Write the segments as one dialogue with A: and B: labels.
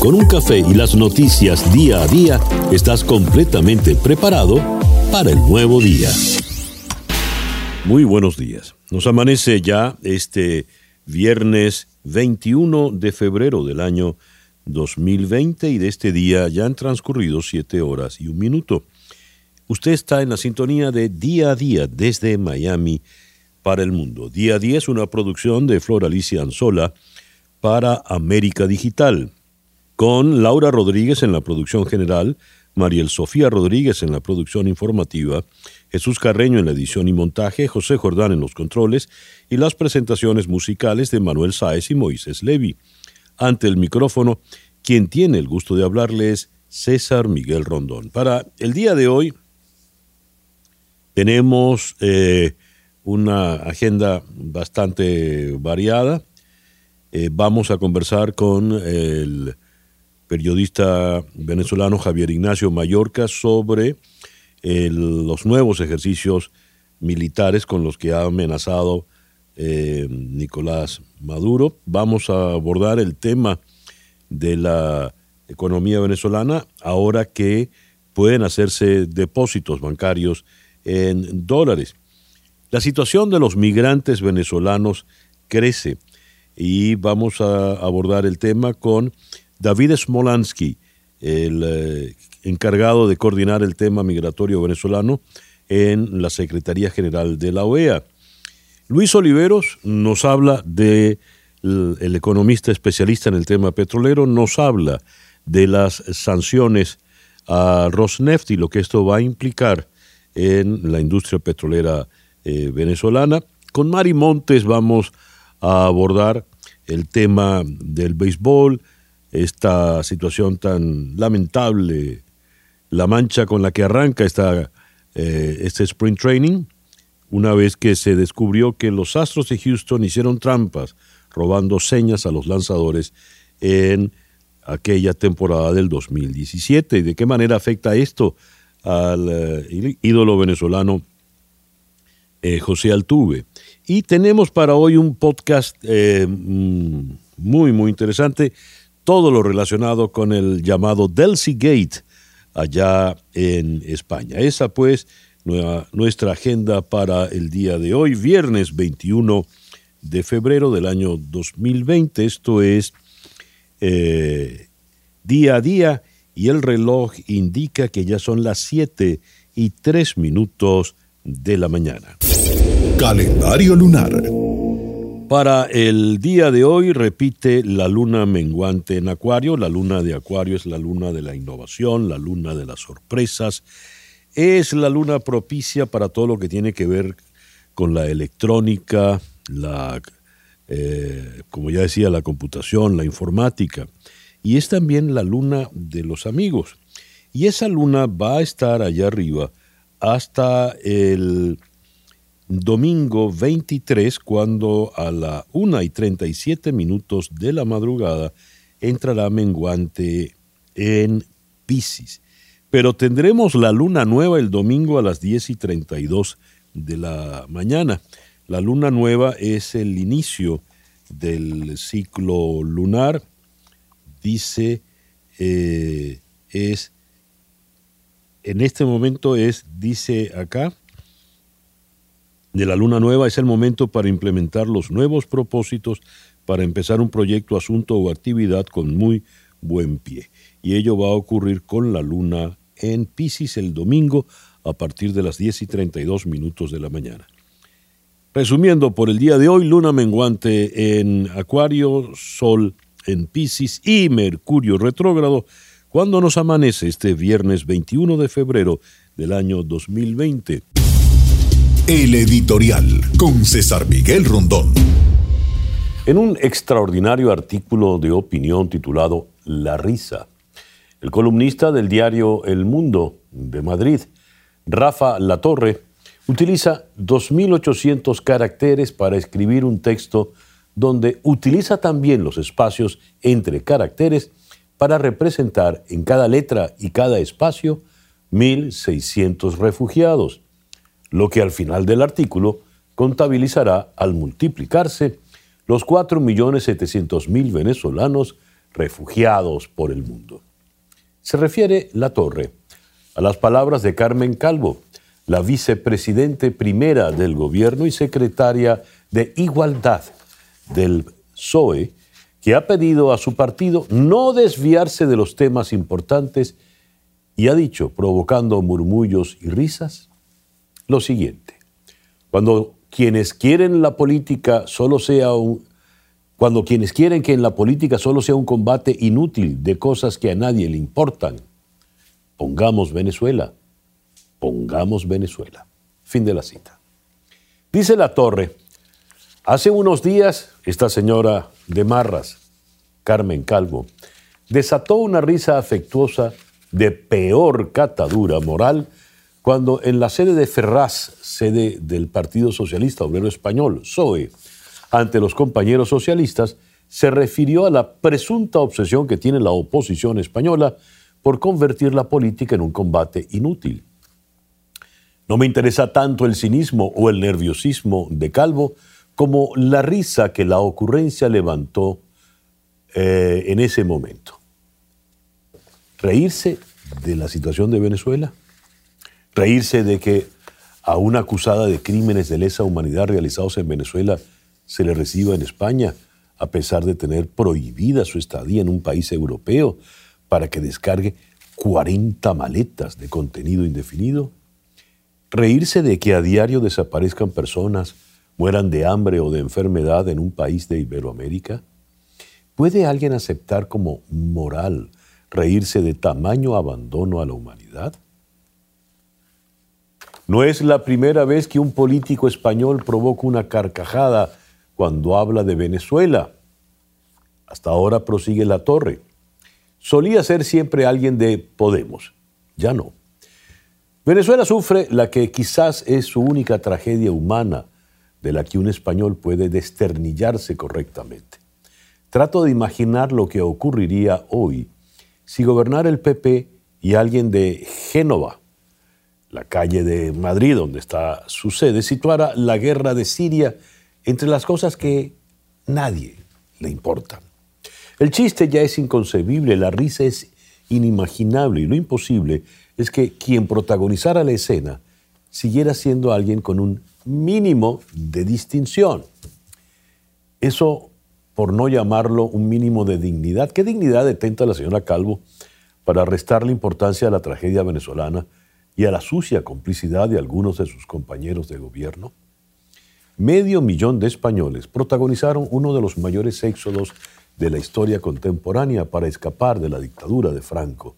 A: Con un café y las noticias día a día, estás completamente preparado para el nuevo día. Muy buenos días. Nos amanece ya este viernes 21 de febrero del año 2020 y de este día ya han transcurrido siete horas y un minuto. Usted está en la sintonía de Día a Día desde Miami para el mundo. Día a Día es una producción de Flor Alicia Anzola para América Digital, con Laura Rodríguez en la producción general, Mariel Sofía Rodríguez en la producción informativa, Jesús Carreño en la edición y montaje, José Jordán en los controles y las presentaciones musicales de Manuel Sáez y Moisés Levi. Ante el micrófono, quien tiene el gusto de hablarles, César Miguel Rondón. Para el día de hoy tenemos eh, una agenda bastante variada. Eh, vamos a conversar con el periodista venezolano Javier Ignacio Mallorca sobre los nuevos ejercicios militares con los que ha amenazado eh, Nicolás Maduro. Vamos a abordar el tema de la economía venezolana ahora que pueden hacerse depósitos bancarios en dólares. La situación de los migrantes venezolanos crece y vamos a abordar el tema con David Smolansky, el eh, encargado de coordinar el tema migratorio venezolano en la Secretaría General de la OEA. Luis Oliveros nos habla de el economista especialista en el tema petrolero, nos habla de las sanciones a Rosneft y lo que esto va a implicar en la industria petrolera eh, venezolana. Con Mari Montes vamos a abordar el tema del béisbol, esta situación tan lamentable, la mancha con la que arranca eh, este Spring Training, una vez que se descubrió que los Astros de Houston hicieron trampas robando señas a los lanzadores en aquella temporada del 2017. ¿Y de qué manera afecta esto al eh, ídolo venezolano eh, José Altuve? Y tenemos para hoy un podcast mm, muy, muy interesante todo lo relacionado con el llamado Delcy Gate allá en España. Esa pues nuestra agenda para el día de hoy, viernes 21 de febrero del año 2020. Esto es eh, día a día y el reloj indica que ya son las 7 y 3 minutos de la mañana.
B: Calendario lunar.
A: Para el día de hoy repite la luna menguante en Acuario. La luna de Acuario es la luna de la innovación, la luna de las sorpresas. Es la luna propicia para todo lo que tiene que ver con la electrónica, la, eh, como ya decía, la computación, la informática. Y es también la luna de los amigos. Y esa luna va a estar allá arriba hasta el domingo 23, cuando a la 1 y 37 minutos de la madrugada entrará menguante en Pisces. Pero tendremos la luna nueva el domingo a las 10 y 32 de la mañana. La luna nueva es el inicio del ciclo lunar. Dice, eh, es, en este momento es, dice acá, de la luna nueva es el momento para implementar los nuevos propósitos para empezar un proyecto, asunto o actividad con muy buen pie. Y ello va a ocurrir con la luna en Pisces el domingo a partir de las 10 y 32 minutos de la mañana. Resumiendo, por el día de hoy, luna menguante en Acuario, Sol en Pisces y Mercurio retrógrado cuando nos amanece este viernes 21 de febrero del año 2020.
B: El editorial con César Miguel Rondón.
A: En un extraordinario artículo de opinión titulado La risa, el columnista del diario El Mundo de Madrid, Rafa Latorre, utiliza 2.800 caracteres para escribir un texto donde utiliza también los espacios entre caracteres para representar en cada letra y cada espacio 1.600 refugiados lo que al final del artículo contabilizará al multiplicarse los 4.700.000 venezolanos refugiados por el mundo. Se refiere la torre a las palabras de Carmen Calvo, la vicepresidente primera del gobierno y secretaria de Igualdad del PSOE, que ha pedido a su partido no desviarse de los temas importantes y ha dicho, provocando murmullos y risas, lo siguiente. Cuando quienes quieren la política solo sea un cuando quienes quieren que en la política solo sea un combate inútil de cosas que a nadie le importan, pongamos Venezuela, pongamos Venezuela. Fin de la cita. Dice la torre, hace unos días esta señora de Marras, Carmen Calvo, desató una risa afectuosa de peor catadura moral cuando en la sede de Ferraz, sede del Partido Socialista Obrero Español, PSOE, ante los compañeros socialistas, se refirió a la presunta obsesión que tiene la oposición española por convertir la política en un combate inútil. No me interesa tanto el cinismo o el nerviosismo de Calvo como la risa que la ocurrencia levantó eh, en ese momento. Reírse de la situación de Venezuela, reírse de que a una acusada de crímenes de lesa humanidad realizados en Venezuela se le reciba en España, a pesar de tener prohibida su estadía en un país europeo, para que descargue 40 maletas de contenido indefinido? ¿Reírse de que a diario desaparezcan personas, mueran de hambre o de enfermedad en un país de Iberoamérica? ¿Puede alguien aceptar como moral reírse de tamaño abandono a la humanidad? No es la primera vez que un político español provoca una carcajada cuando habla de Venezuela. Hasta ahora prosigue la torre. Solía ser siempre alguien de Podemos, ya no. Venezuela sufre la que quizás es su única tragedia humana de la que un español puede desternillarse correctamente. Trato de imaginar lo que ocurriría hoy si gobernara el PP y alguien de Génova, la calle de Madrid donde está su sede, situara la guerra de Siria entre las cosas que nadie le importan. El chiste ya es inconcebible, la risa es inimaginable y lo imposible es que quien protagonizara la escena siguiera siendo alguien con un mínimo de distinción. Eso por no llamarlo un mínimo de dignidad. ¿Qué dignidad detenta la señora Calvo para restarle importancia a la tragedia venezolana y a la sucia complicidad de algunos de sus compañeros de gobierno? medio millón de españoles protagonizaron uno de los mayores éxodos de la historia contemporánea para escapar de la dictadura de Franco.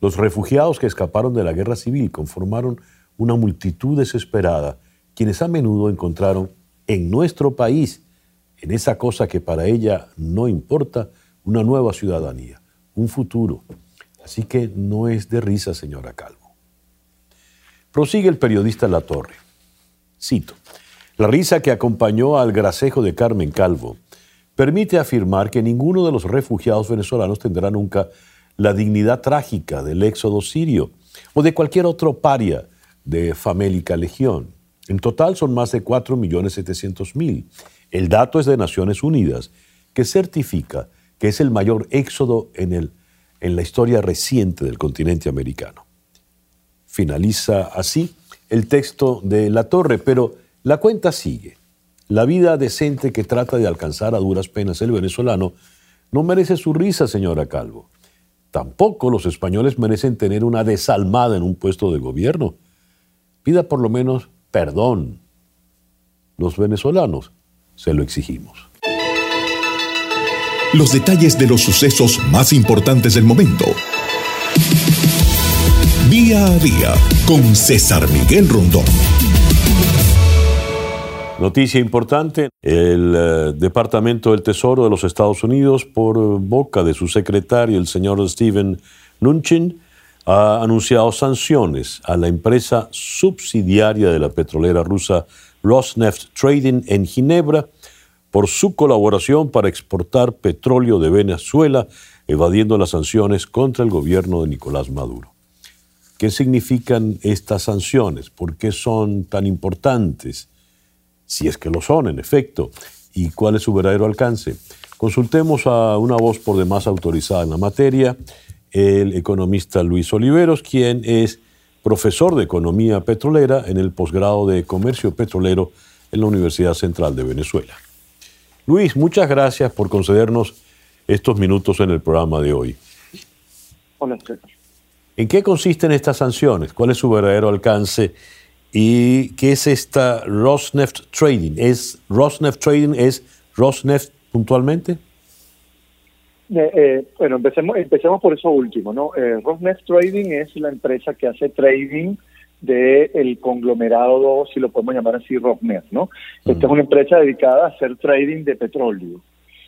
A: Los refugiados que escaparon de la guerra civil conformaron una multitud desesperada, quienes a menudo encontraron en nuestro país, en esa cosa que para ella no importa, una nueva ciudadanía, un futuro. Así que no es de risa, señora Calvo. Prosigue el periodista La Torre. Cito. La risa que acompañó al gracejo de Carmen Calvo permite afirmar que ninguno de los refugiados venezolanos tendrá nunca la dignidad trágica del éxodo sirio o de cualquier otro paria de famélica legión. En total son más de 4.700.000. El dato es de Naciones Unidas, que certifica que es el mayor éxodo en, el, en la historia reciente del continente americano. Finaliza así el texto de La Torre, pero la cuenta sigue. La vida decente que trata de alcanzar a duras penas el venezolano no merece su risa, señora Calvo. Tampoco los españoles merecen tener una desalmada en un puesto de gobierno. Pida por lo menos perdón. Los venezolanos se lo exigimos.
B: Los detalles de los sucesos más importantes del momento. Día a día con César Miguel Rondón.
A: Noticia importante, el eh, Departamento del Tesoro de los Estados Unidos, por boca de su secretario, el señor Steven Nunchin, ha anunciado sanciones a la empresa subsidiaria de la petrolera rusa Rosneft Trading en Ginebra por su colaboración para exportar petróleo de Venezuela, evadiendo las sanciones contra el gobierno de Nicolás Maduro. ¿Qué significan estas sanciones? ¿Por qué son tan importantes? si es que lo son, en efecto, y cuál es su verdadero alcance. Consultemos a una voz por demás autorizada en la materia, el economista Luis Oliveros, quien es profesor de Economía Petrolera en el posgrado de Comercio Petrolero en la Universidad Central de Venezuela. Luis, muchas gracias por concedernos estos minutos en el programa de hoy.
C: Hola,
A: ¿En qué consisten estas sanciones? ¿Cuál es su verdadero alcance? ¿Y qué es esta Rosneft Trading? ¿Es Rosneft Trading es Rosneft puntualmente?
C: Eh, eh, bueno, empecemos, empecemos por eso último, ¿no? Eh, Rosneft Trading es la empresa que hace trading del conglomerado, si lo podemos llamar así, Rosneft, ¿no? Esta es una empresa dedicada a hacer trading de petróleo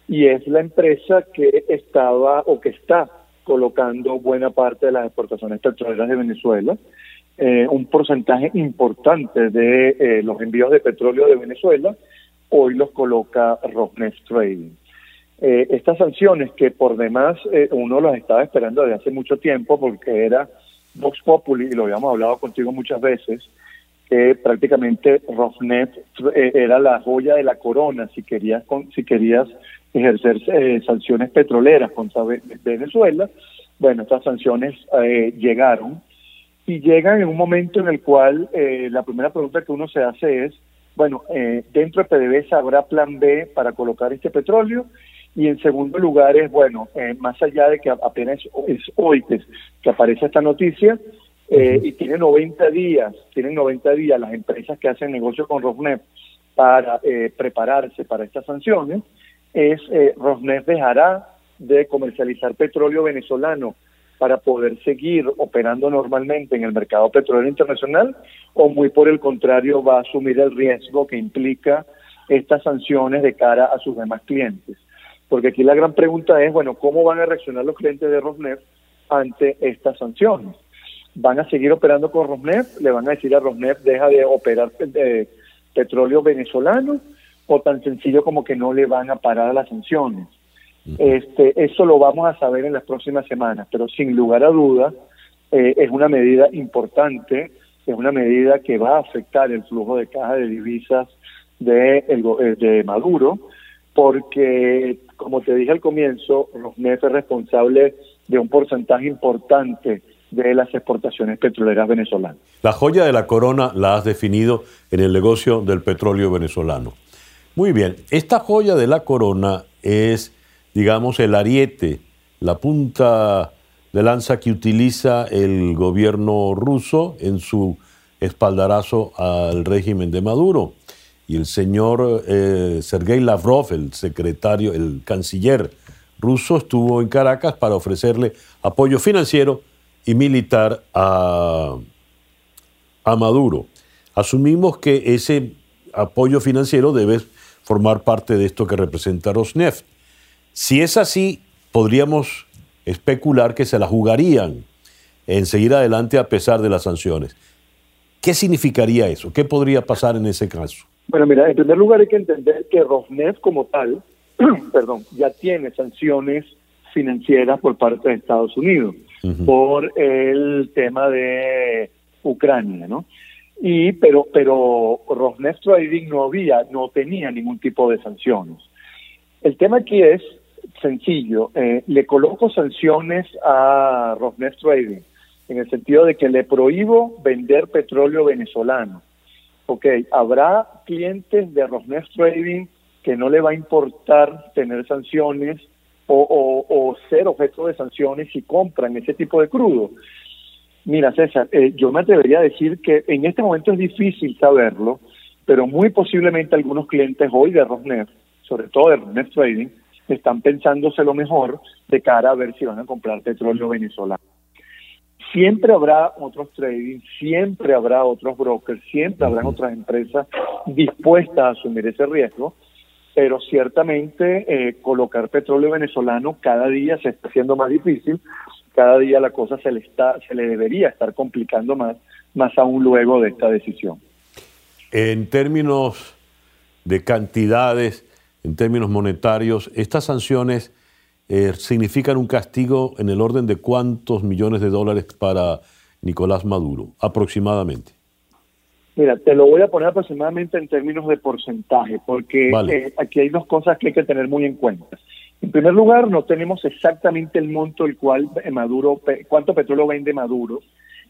C: y es la empresa que estaba o que está colocando buena parte de las exportaciones petroleras de Venezuela. Eh, un porcentaje importante de eh, los envíos de petróleo de Venezuela hoy los coloca Rosneft Trading. Eh, estas sanciones que por demás uno las estaba esperando desde hace mucho tiempo porque era Vox Populi, y lo habíamos hablado contigo muchas veces, que prácticamente Rosneft era la joya de la corona si querías, si querías ejercer eh, sanciones petroleras contra Venezuela. Bueno, estas sanciones eh, llegaron y llegan en un momento en el cual la primera pregunta que uno se hace es, bueno, dentro de PDVSA habrá plan B para colocar este petróleo y en segundo lugar es, bueno, eh, más allá de que apenas es hoy que, aparece esta noticia, eh, y tiene 90 días, tienen 90 días las empresas que hacen negocio con Rosneft para eh, prepararse para estas sanciones, es Rosneft dejará de comercializar petróleo venezolano para poder seguir operando normalmente en el mercado petrolero internacional o muy por el contrario va a asumir el riesgo que implica estas sanciones de cara a sus demás clientes porque aquí la gran pregunta es, bueno, ¿cómo van a reaccionar los clientes de Rosneft ante estas sanciones? ¿Van a seguir operando con Rosneft? ¿Le van a decir a Rosneft, deja de operar de petróleo venezolano? ¿O tan sencillo como que no le van a parar las sanciones? Este, eso lo vamos a saber en las próximas semanas, pero sin lugar a dudas eh, es una medida importante, es una medida que va a afectar el flujo de caja de divisas de, el, eh, de Maduro, porque, como te dije al comienzo, Rosneft es responsable de un porcentaje importante de las exportaciones petroleras venezolanas.
A: La joya de la corona la has definido en el negocio del petróleo venezolano. Muy bien, esta joya de la corona es, digamos, el ariete, la punta de lanza que utiliza el gobierno ruso en su espaldarazo al régimen de Maduro y el señor eh, Sergei Lavrov, el secretario, el canciller ruso, estuvo en Caracas para ofrecerle apoyo financiero y militar a, a Maduro. Asumimos que ese apoyo financiero debe formar parte de esto que representa Rosneft. Si es así, podríamos especular que se la jugarían en seguir adelante a pesar de las sanciones. ¿Qué significaría eso? ¿Qué podría pasar en ese caso?
C: Bueno, mira, en primer lugar hay que entender que Rosneft como tal, perdón, ya tiene sanciones financieras por parte de Estados Unidos por el tema de Ucrania, ¿no? Y pero pero Rosneft Trading no había, no tenía ningún tipo de sanciones. El tema aquí es sencillo. Eh, le coloco sanciones a Rosneft Trading en el sentido de que le prohíbo vender petróleo venezolano ok, habrá clientes de Rosneft Trading que no le va a importar tener sanciones o, ser objeto de sanciones si compran ese tipo de crudo. Mira, César, eh, yo me atrevería a decir que en este momento es difícil saberlo, pero muy posiblemente algunos clientes hoy de Rosneft, sobre todo de Rosneft Trading, están pensándose lo mejor de cara a ver si van a comprar petróleo venezolano. Siempre habrá otros trading, siempre habrá otros brokers, siempre habrán otras empresas dispuestas a asumir ese riesgo, pero ciertamente eh, colocar petróleo venezolano cada día se está haciendo más difícil, cada día la cosa se le está, se le debería estar complicando más, más aún luego de esta decisión.
A: En términos de cantidades, en términos monetarios, estas sanciones eh, significan un castigo en el orden de cuántos millones de dólares para Nicolás Maduro, aproximadamente.
C: Mira, te lo voy a poner aproximadamente en términos de porcentaje, porque eh, aquí hay dos cosas que hay que tener muy en cuenta. En primer lugar, no tenemos exactamente el monto el cual Maduro, cuánto petróleo vende Maduro,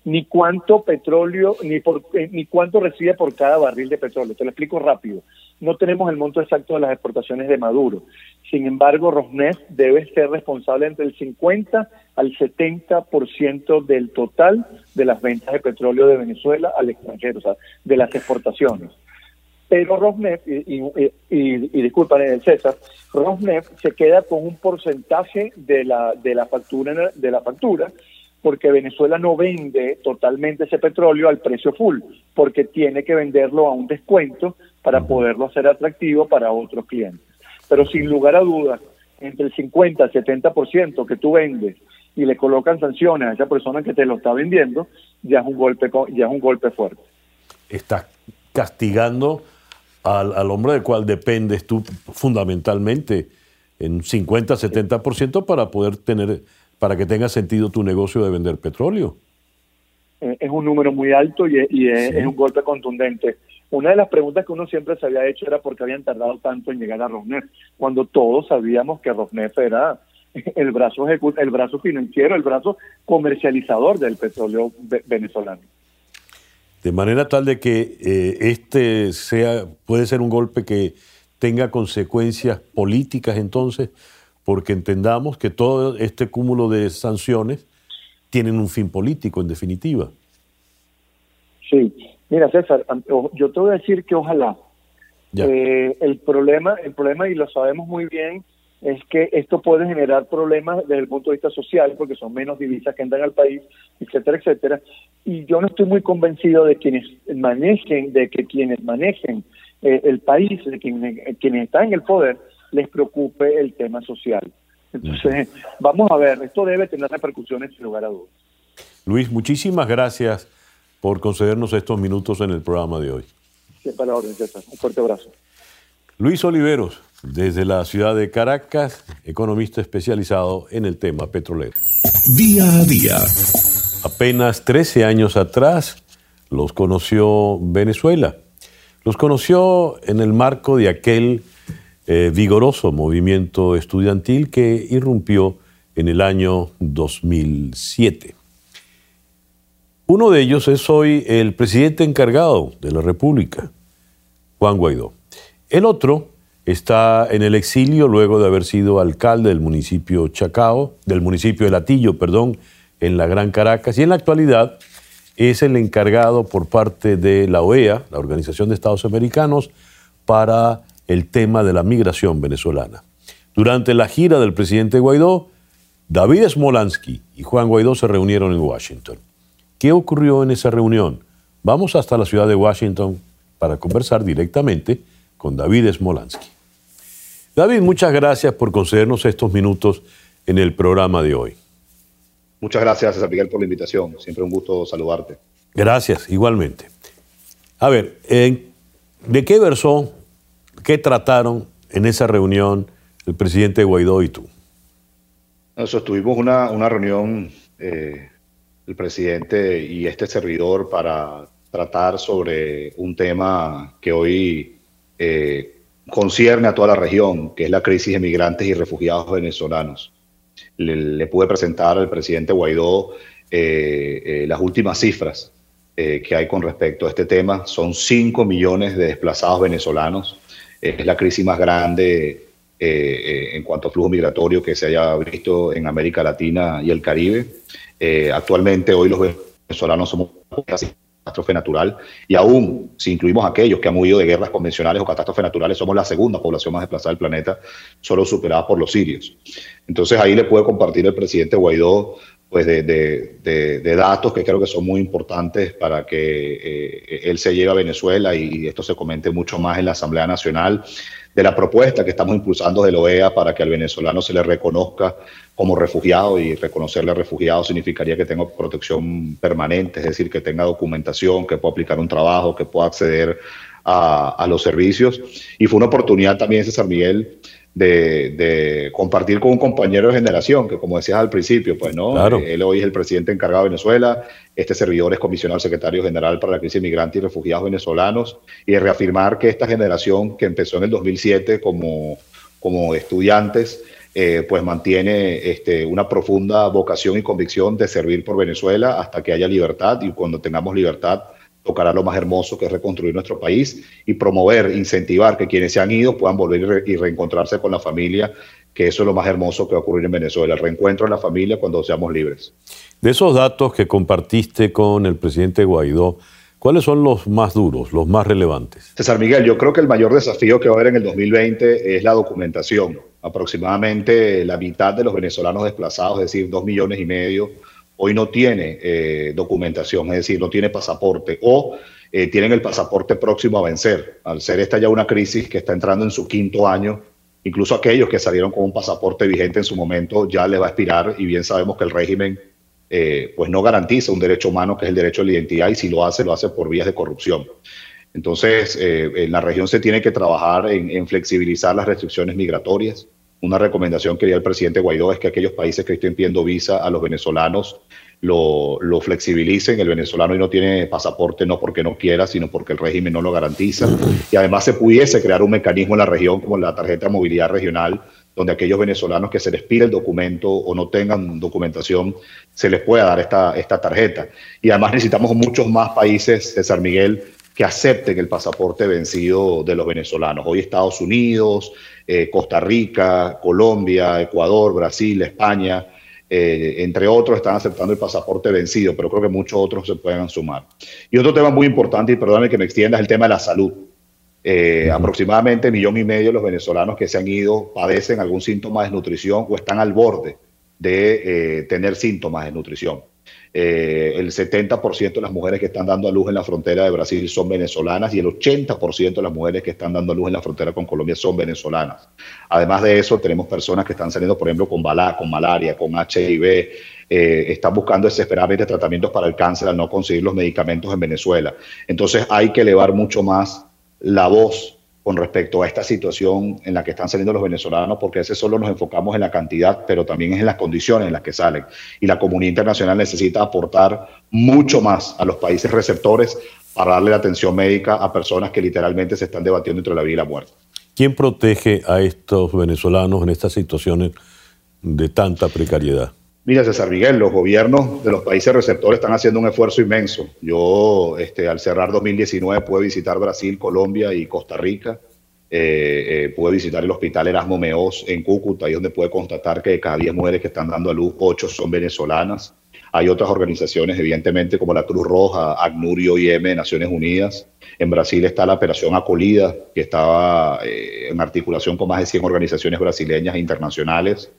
C: ni cuánto petróleo, ni, por, eh, ni cuánto recibe por cada barril de petróleo. Te lo explico rápido. No tenemos el monto exacto de las exportaciones de Maduro. Sin embargo, Rosneft debe ser responsable entre el 50 al 70% del total de las ventas de petróleo de Venezuela al extranjero, o sea, de las exportaciones. Pero Rosneft, y, y, y, disculpa, César, Rosneft se queda con un porcentaje de la, de la factura de la factura porque Venezuela no vende totalmente ese petróleo al precio full, porque tiene que venderlo a un descuento para poderlo hacer atractivo para otros clientes. Pero sin lugar a dudas, entre el 50 y el 70% que tú vendes y le colocan sanciones a esa persona que te lo está vendiendo, ya es un golpe, ya es un golpe fuerte.
A: Estás castigando al, al hombre del cual dependes tú fundamentalmente en 50-70% para poder tener, para que tenga sentido tu negocio de vender petróleo.
C: Eh, es un número muy alto y, es, un golpe contundente. Una de las preguntas que uno siempre se había hecho era por qué habían tardado tanto en llegar a Rosneft, cuando todos sabíamos que Rosneft era el brazo el brazo financiero, el brazo comercializador del petróleo venezolano.
A: De manera tal de que eh, este sea puede ser un golpe que tenga consecuencias políticas entonces, porque entendamos que todo este cúmulo de sanciones tienen un fin político en definitiva.
C: Sí, mira César, yo te voy a decir que ojalá. Eh, el problema, el problema y lo sabemos muy bien es que esto puede generar problemas desde el punto de vista social, porque son menos divisas que entran al país, etcétera, etcétera. Y yo no estoy muy convencido de quienes manejen, de que quienes manejen eh, el país, de quienes, quienes están en el poder, les preocupe el tema social. Entonces, vamos a ver, esto debe tener repercusiones sin lugar a dudas.
A: Luis, muchísimas gracias por concedernos estos minutos en el programa de hoy.
C: Sí, para la orden. Un fuerte abrazo.
A: Luis Oliveros, desde la ciudad de Caracas, economista especializado en el tema petrolero.
B: Día a día.
A: Apenas 13 años atrás los conoció Venezuela. Los conoció en el marco de aquel eh, vigoroso movimiento estudiantil que irrumpió en el año 2007. Uno de ellos es hoy el presidente encargado de la República, Juan Guaidó. El otro está en el exilio luego de haber sido alcalde del municipio Chacao, del municipio de Latillo, perdón, en la Gran Caracas, y en la actualidad es el encargado por parte de la OEA, la Organización de Estados Americanos, para el tema de la migración venezolana. Durante la gira del presidente Guaidó, David Smolansky y Juan Guaidó se reunieron en Washington. ¿Qué ocurrió en esa reunión? Vamos hasta la ciudad de Washington para conversar directamente con David Smolansky. David, muchas gracias por concedernos estos minutos en el programa de hoy.
D: Muchas gracias, César Miguel, por la invitación. Siempre un gusto saludarte.
A: Gracias, igualmente. A ver, ¿de qué versó, qué trataron en esa reunión el presidente Guaidó y tú?
D: Nosotros tuvimos una, una reunión, eh, el presidente y este servidor, para tratar sobre un tema que hoy eh, concierne a toda la región, que es la crisis de migrantes y refugiados venezolanos. Le, pude presentar al presidente Guaidó eh, eh, las últimas cifras eh, que hay con respecto a este tema. Son 5 millones de desplazados venezolanos. es la crisis más grande en cuanto a flujo migratorio que se haya visto en América Latina y el Caribe. actualmente hoy los venezolanos somos casi catástrofe natural y aún si incluimos aquellos que han huido de guerras convencionales o catástrofes naturales, somos la segunda población más desplazada del planeta, solo superada por los sirios. Entonces ahí le puede compartir el presidente Guaidó pues de, de, datos que creo que son muy importantes para que eh, él se lleve a Venezuela y esto se comente mucho más en la Asamblea Nacional, de la propuesta que estamos impulsando de la OEA para que al venezolano se le reconozca como refugiado y reconocerle a refugiado significaría que tenga protección permanente, es decir, que tenga documentación, que pueda aplicar un trabajo, que pueda acceder a, los servicios. Y fue una oportunidad también, César Miguel, de, compartir con un compañero de generación, que como decías al principio, pues no, él hoy es el presidente encargado de Venezuela, este servidor es comisionado secretario general para la crisis migrantes y refugiados venezolanos, y de reafirmar que esta generación que empezó en el 2007 como, como estudiantes, eh, pues mantiene este, una profunda vocación y convicción de servir por Venezuela hasta que haya libertad y cuando tengamos libertad tocará lo más hermoso que es reconstruir nuestro país y promover, incentivar que quienes se han ido puedan volver y, reencontrarse con la familia, que eso es lo más hermoso que va a ocurrir en Venezuela, el reencuentro en la familia cuando seamos libres.
A: De esos datos que compartiste con el presidente Guaidó, ¿Cuáles son los más duros, los más relevantes?
D: César Miguel, yo creo que el mayor desafío que va a haber en el 2020 es la documentación. Aproximadamente la mitad de los venezolanos desplazados, es decir, dos millones y medio, hoy no tiene eh, documentación, es decir, no tiene pasaporte o eh, tienen el pasaporte próximo a vencer. Al ser esta ya una crisis que está entrando en su quinto año, incluso aquellos que salieron con un pasaporte vigente en su momento ya le va a expirar y bien sabemos que el régimen eh, pues no garantiza un derecho humano que es el derecho a la identidad y si lo hace, lo hace por vías de corrupción. Entonces, en la región se tiene que trabajar en flexibilizar las restricciones migratorias, una recomendación que dio el presidente Guaidó es que aquellos países que estén pidiendo visa a los venezolanos lo, lo, flexibilicen. El venezolano hoy no tiene pasaporte no porque no quiera, sino porque el régimen no lo garantiza. Y además se pudiese crear un mecanismo en la región como la tarjeta de movilidad regional, donde aquellos venezolanos que se les pide el documento o no tengan documentación, se les pueda dar esta, esta tarjeta. Y además necesitamos muchos más países San Miguel que acepten el pasaporte vencido de los venezolanos. Hoy Estados Unidos, eh, Costa Rica, Colombia, Ecuador, Brasil, España, eh, entre otros, están aceptando el pasaporte vencido, pero creo que muchos otros se pueden sumar. Y otro tema muy importante, y perdóname que me extienda, es el tema de la salud. Eh, aproximadamente un millón y medio de los venezolanos que se han ido padecen algún síntoma de desnutrición o están al borde de tener síntomas de nutrición. Eh, el 70% de las mujeres que están dando a luz en la frontera de Brasil son venezolanas y el 80% de las mujeres que están dando a luz en la frontera con Colombia son venezolanas. Además de eso, tenemos personas que están saliendo, por ejemplo, con, bala, con malaria, con HIV, eh, están buscando desesperadamente tratamientos para el cáncer al no conseguir los medicamentos en Venezuela. Entonces hay que elevar mucho más la voz con respecto a esta situación en la que están saliendo los venezolanos, porque ese solo nos enfocamos en la cantidad, pero también es en las condiciones en las que salen. Y la comunidad internacional necesita aportar mucho más a los países receptores para darle la atención médica a personas que literalmente se están debatiendo entre la vida y la muerte.
A: ¿Quién protege a estos venezolanos en estas situaciones de tanta precariedad?
D: Mira, César Miguel, los gobiernos de los países receptores están haciendo un esfuerzo inmenso. Yo, este, al cerrar 2019, pude visitar Brasil, Colombia y Costa Rica. Eh, eh, pude visitar el hospital Erasmo Meos en Cúcuta, ahí donde pude constatar que de cada 10 mujeres que están dando a luz, 8 son venezolanas. Hay otras organizaciones, evidentemente, como la Cruz Roja, ACNUR y OIM de Naciones Unidas. En Brasil está la Operación Acolida, que estaba eh, en articulación con más de 100 organizaciones brasileñas e internacionales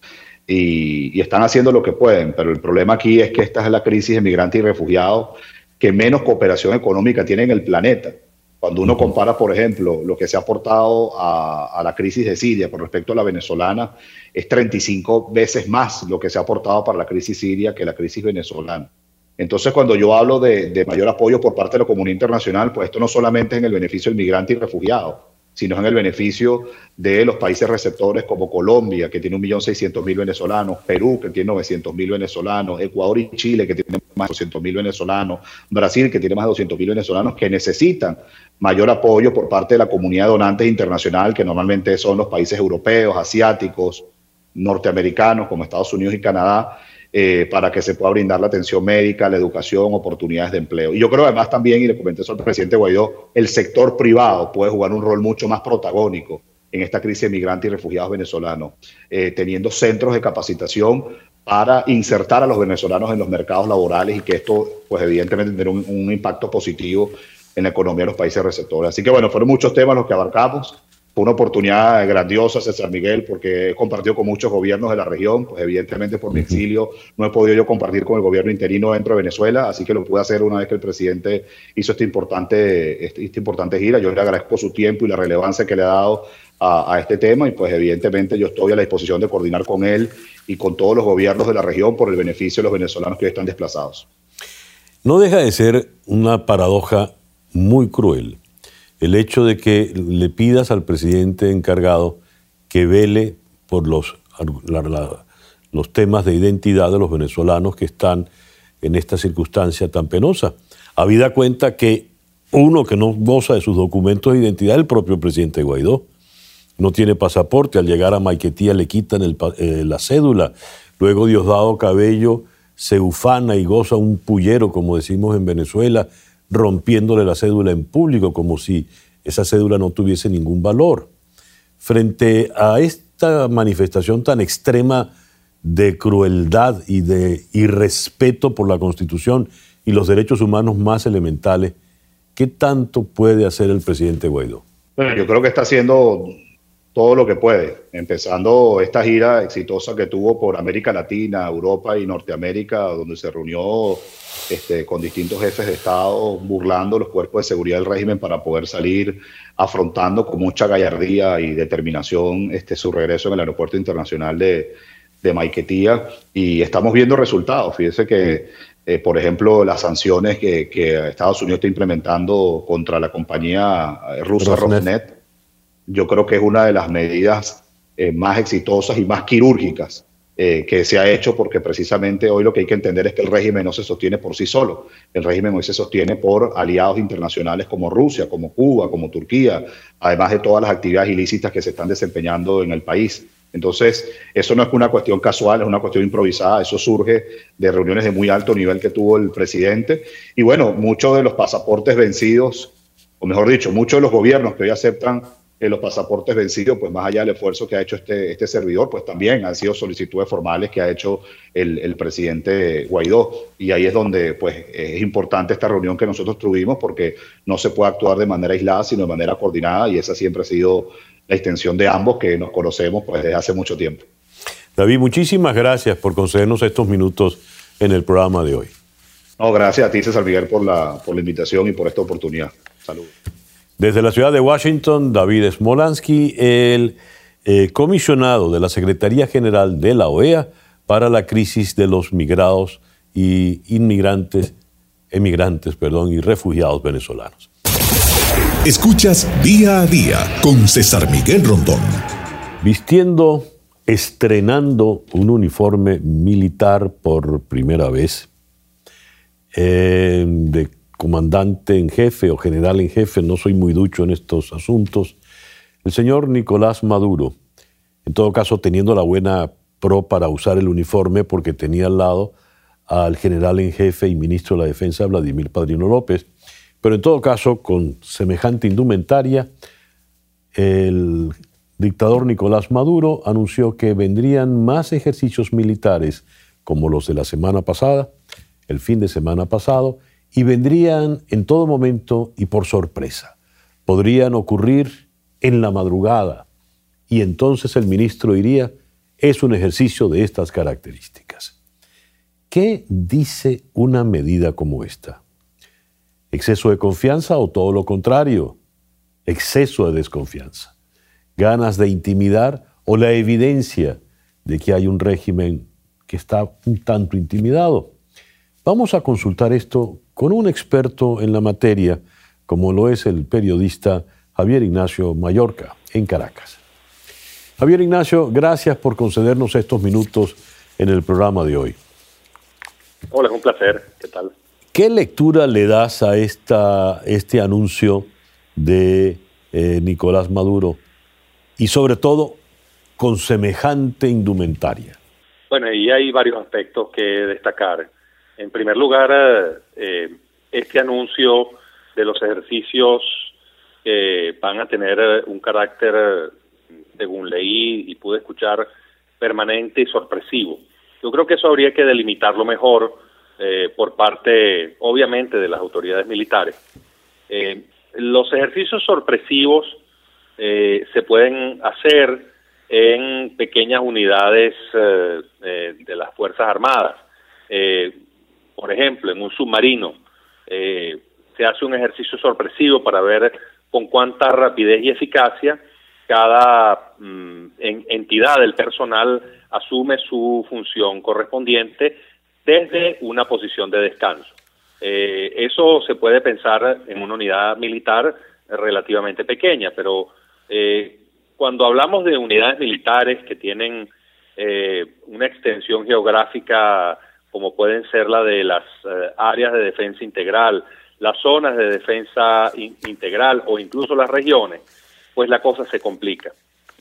D: y, están haciendo lo que pueden, pero el problema aquí es que esta es la crisis de migrantes y refugiados que menos cooperación económica tiene en el planeta. Cuando uno compara, por ejemplo, lo que se ha aportado a, la crisis de Siria con respecto a la venezolana, es 35 veces más lo que se ha aportado para la crisis siria que la crisis venezolana. Entonces, cuando yo hablo de, de mayor apoyo por parte de la comunidad internacional, pues esto no solamente es en el beneficio del migrante y refugiado, sino en el beneficio de los países receptores como Colombia, que tiene 1.600.000 venezolanos, Perú, que tiene 900.000 venezolanos, Ecuador y Chile, que tienen más de 200.000 venezolanos, Brasil, que tiene más de 200.000 venezolanos, que necesitan mayor apoyo por parte de la comunidad donante internacional, que normalmente son los países europeos, asiáticos, norteamericanos, como Estados Unidos y Canadá, eh, para que se pueda brindar la atención médica, la educación, oportunidades de empleo. Y yo creo además también, y le comenté eso al presidente Guaidó, el sector privado puede jugar un rol mucho más protagónico en esta crisis de migrantes y refugiados venezolanos, eh, teniendo centros de capacitación para insertar a los venezolanos en los mercados laborales y que esto, pues evidentemente, tendrá un, un impacto positivo en la economía de los países receptores. Así que bueno, fueron muchos temas los que abarcamos. Fue una oportunidad grandiosa, César Miguel, porque he compartido con muchos gobiernos de la región, pues evidentemente por mi exilio no he podido yo compartir con el gobierno interino dentro de Venezuela, así que lo pude hacer una vez que el presidente hizo esta importante, este, esta importante gira. Yo le agradezco su tiempo y la relevancia que le ha dado a, a, este tema y pues evidentemente yo estoy a la disposición de coordinar con él y con todos los gobiernos de la región por el beneficio de los venezolanos que hoy están desplazados.
A: No deja de ser una paradoja muy cruel el hecho de que le pidas al presidente encargado que vele por los, los temas de identidad de los venezolanos que están en esta circunstancia tan penosa. Habida cuenta que uno que no goza de sus documentos de identidad es el propio presidente Guaidó. no tiene pasaporte, al llegar a Maiquetía le quitan eh, la cédula, luego Diosdado Cabello se ufana y goza un pullero, como decimos en Venezuela, rompiéndole la cédula en público, como si esa cédula no tuviese ningún valor. Frente a esta manifestación tan extrema de crueldad y de irrespeto por la Constitución y los derechos humanos más elementales, ¿qué tanto puede hacer el presidente Guaidó?
D: Bueno, yo creo que está haciendo todo lo que puede, empezando esta gira exitosa que tuvo por América Latina, Europa y Norteamérica, donde se reunió este, con distintos jefes de Estado burlando los cuerpos de seguridad del régimen para poder salir afrontando con mucha gallardía y determinación este, su regreso en el aeropuerto internacional de, de Maiquetía. Y estamos viendo resultados. Fíjese que, eh, por ejemplo, las sanciones que, que, Estados Unidos está implementando contra la compañía eh, rusa Rosneft, yo creo que es una de las medidas eh, más exitosas y más quirúrgicas que se ha hecho porque precisamente hoy lo que hay que entender es que el régimen no se sostiene por sí solo, el régimen hoy se sostiene por aliados internacionales como Rusia, como Cuba, como Turquía, además de todas las actividades ilícitas que se están desempeñando en el país. Entonces, eso no es una cuestión casual, es una cuestión improvisada, eso surge de reuniones de muy alto nivel que tuvo el presidente. Y bueno, muchos de los pasaportes vencidos, o mejor dicho, muchos de los gobiernos que hoy aceptan eh, los pasaportes vencidos, pues más allá del esfuerzo que ha hecho este, este servidor, pues también han sido solicitudes formales que ha hecho el, el, presidente Guaidó. Y ahí es donde pues es importante esta reunión que nosotros tuvimos porque no se puede actuar de manera aislada, sino de manera coordinada y esa siempre ha sido la extensión de ambos que nos conocemos pues, desde hace mucho tiempo.
A: David, muchísimas gracias por concedernos estos minutos en el programa de hoy.
D: No, gracias a ti, César Miguel, por la, por la invitación y por esta oportunidad. Saludos.
A: Desde la ciudad de Washington, David Smolansky, el eh, comisionado de la Secretaría General de la OEA para la crisis de los migrados y inmigrantes, emigrantes, perdón, y refugiados venezolanos.
B: Escuchas día a día con César Miguel Rondón.
A: Vistiendo, estrenando un uniforme militar por primera vez, eh, de comandante en jefe o general en jefe, no soy muy ducho en estos asuntos, el señor Nicolás Maduro, en todo caso teniendo la buena pro para usar el uniforme porque tenía al lado al general en jefe y ministro de la Defensa, Vladimir Padrino López, pero en todo caso, con semejante indumentaria, el dictador Nicolás Maduro anunció que vendrían más ejercicios militares como los de la semana pasada, el fin de semana pasado, y vendrían en todo momento y por sorpresa. Podrían ocurrir en la madrugada y entonces el ministro diría, es un ejercicio de estas características. ¿Qué dice una medida como esta? ¿Exceso de confianza o todo lo contrario? Exceso de desconfianza. ¿Ganas de intimidar o la evidencia de que hay un régimen que está un tanto intimidado? Vamos a consultar esto con un experto en la materia, como lo es el periodista Javier Ignacio Mallorca, en Caracas. Javier Ignacio, gracias por concedernos estos minutos en el programa de hoy.
E: Hola, es un placer. ¿Qué tal?
A: ¿Qué lectura le das a esta, este anuncio de eh, Nicolás Maduro y sobre todo con semejante indumentaria?
E: Bueno, y hay varios aspectos que destacar. En primer lugar, eh, este anuncio de los ejercicios van a tener un carácter, según leí y pude escuchar, permanente y sorpresivo. Yo creo que eso habría que delimitarlo mejor eh, por parte, obviamente, de las autoridades militares. Eh, los ejercicios sorpresivos eh, se pueden hacer en pequeñas unidades de las Fuerzas Armadas. Por ejemplo, en un submarino se hace un ejercicio sorpresivo para ver con cuánta rapidez y eficacia cada mm, entidad del personal asume su función correspondiente desde una posición de descanso. Eh, eso se puede pensar en una unidad militar relativamente pequeña, pero eh, cuando hablamos de unidades militares que tienen eh, una extensión geográfica como pueden ser la de las áreas de defensa integral, las zonas de defensa integral o incluso las regiones, pues la cosa se complica.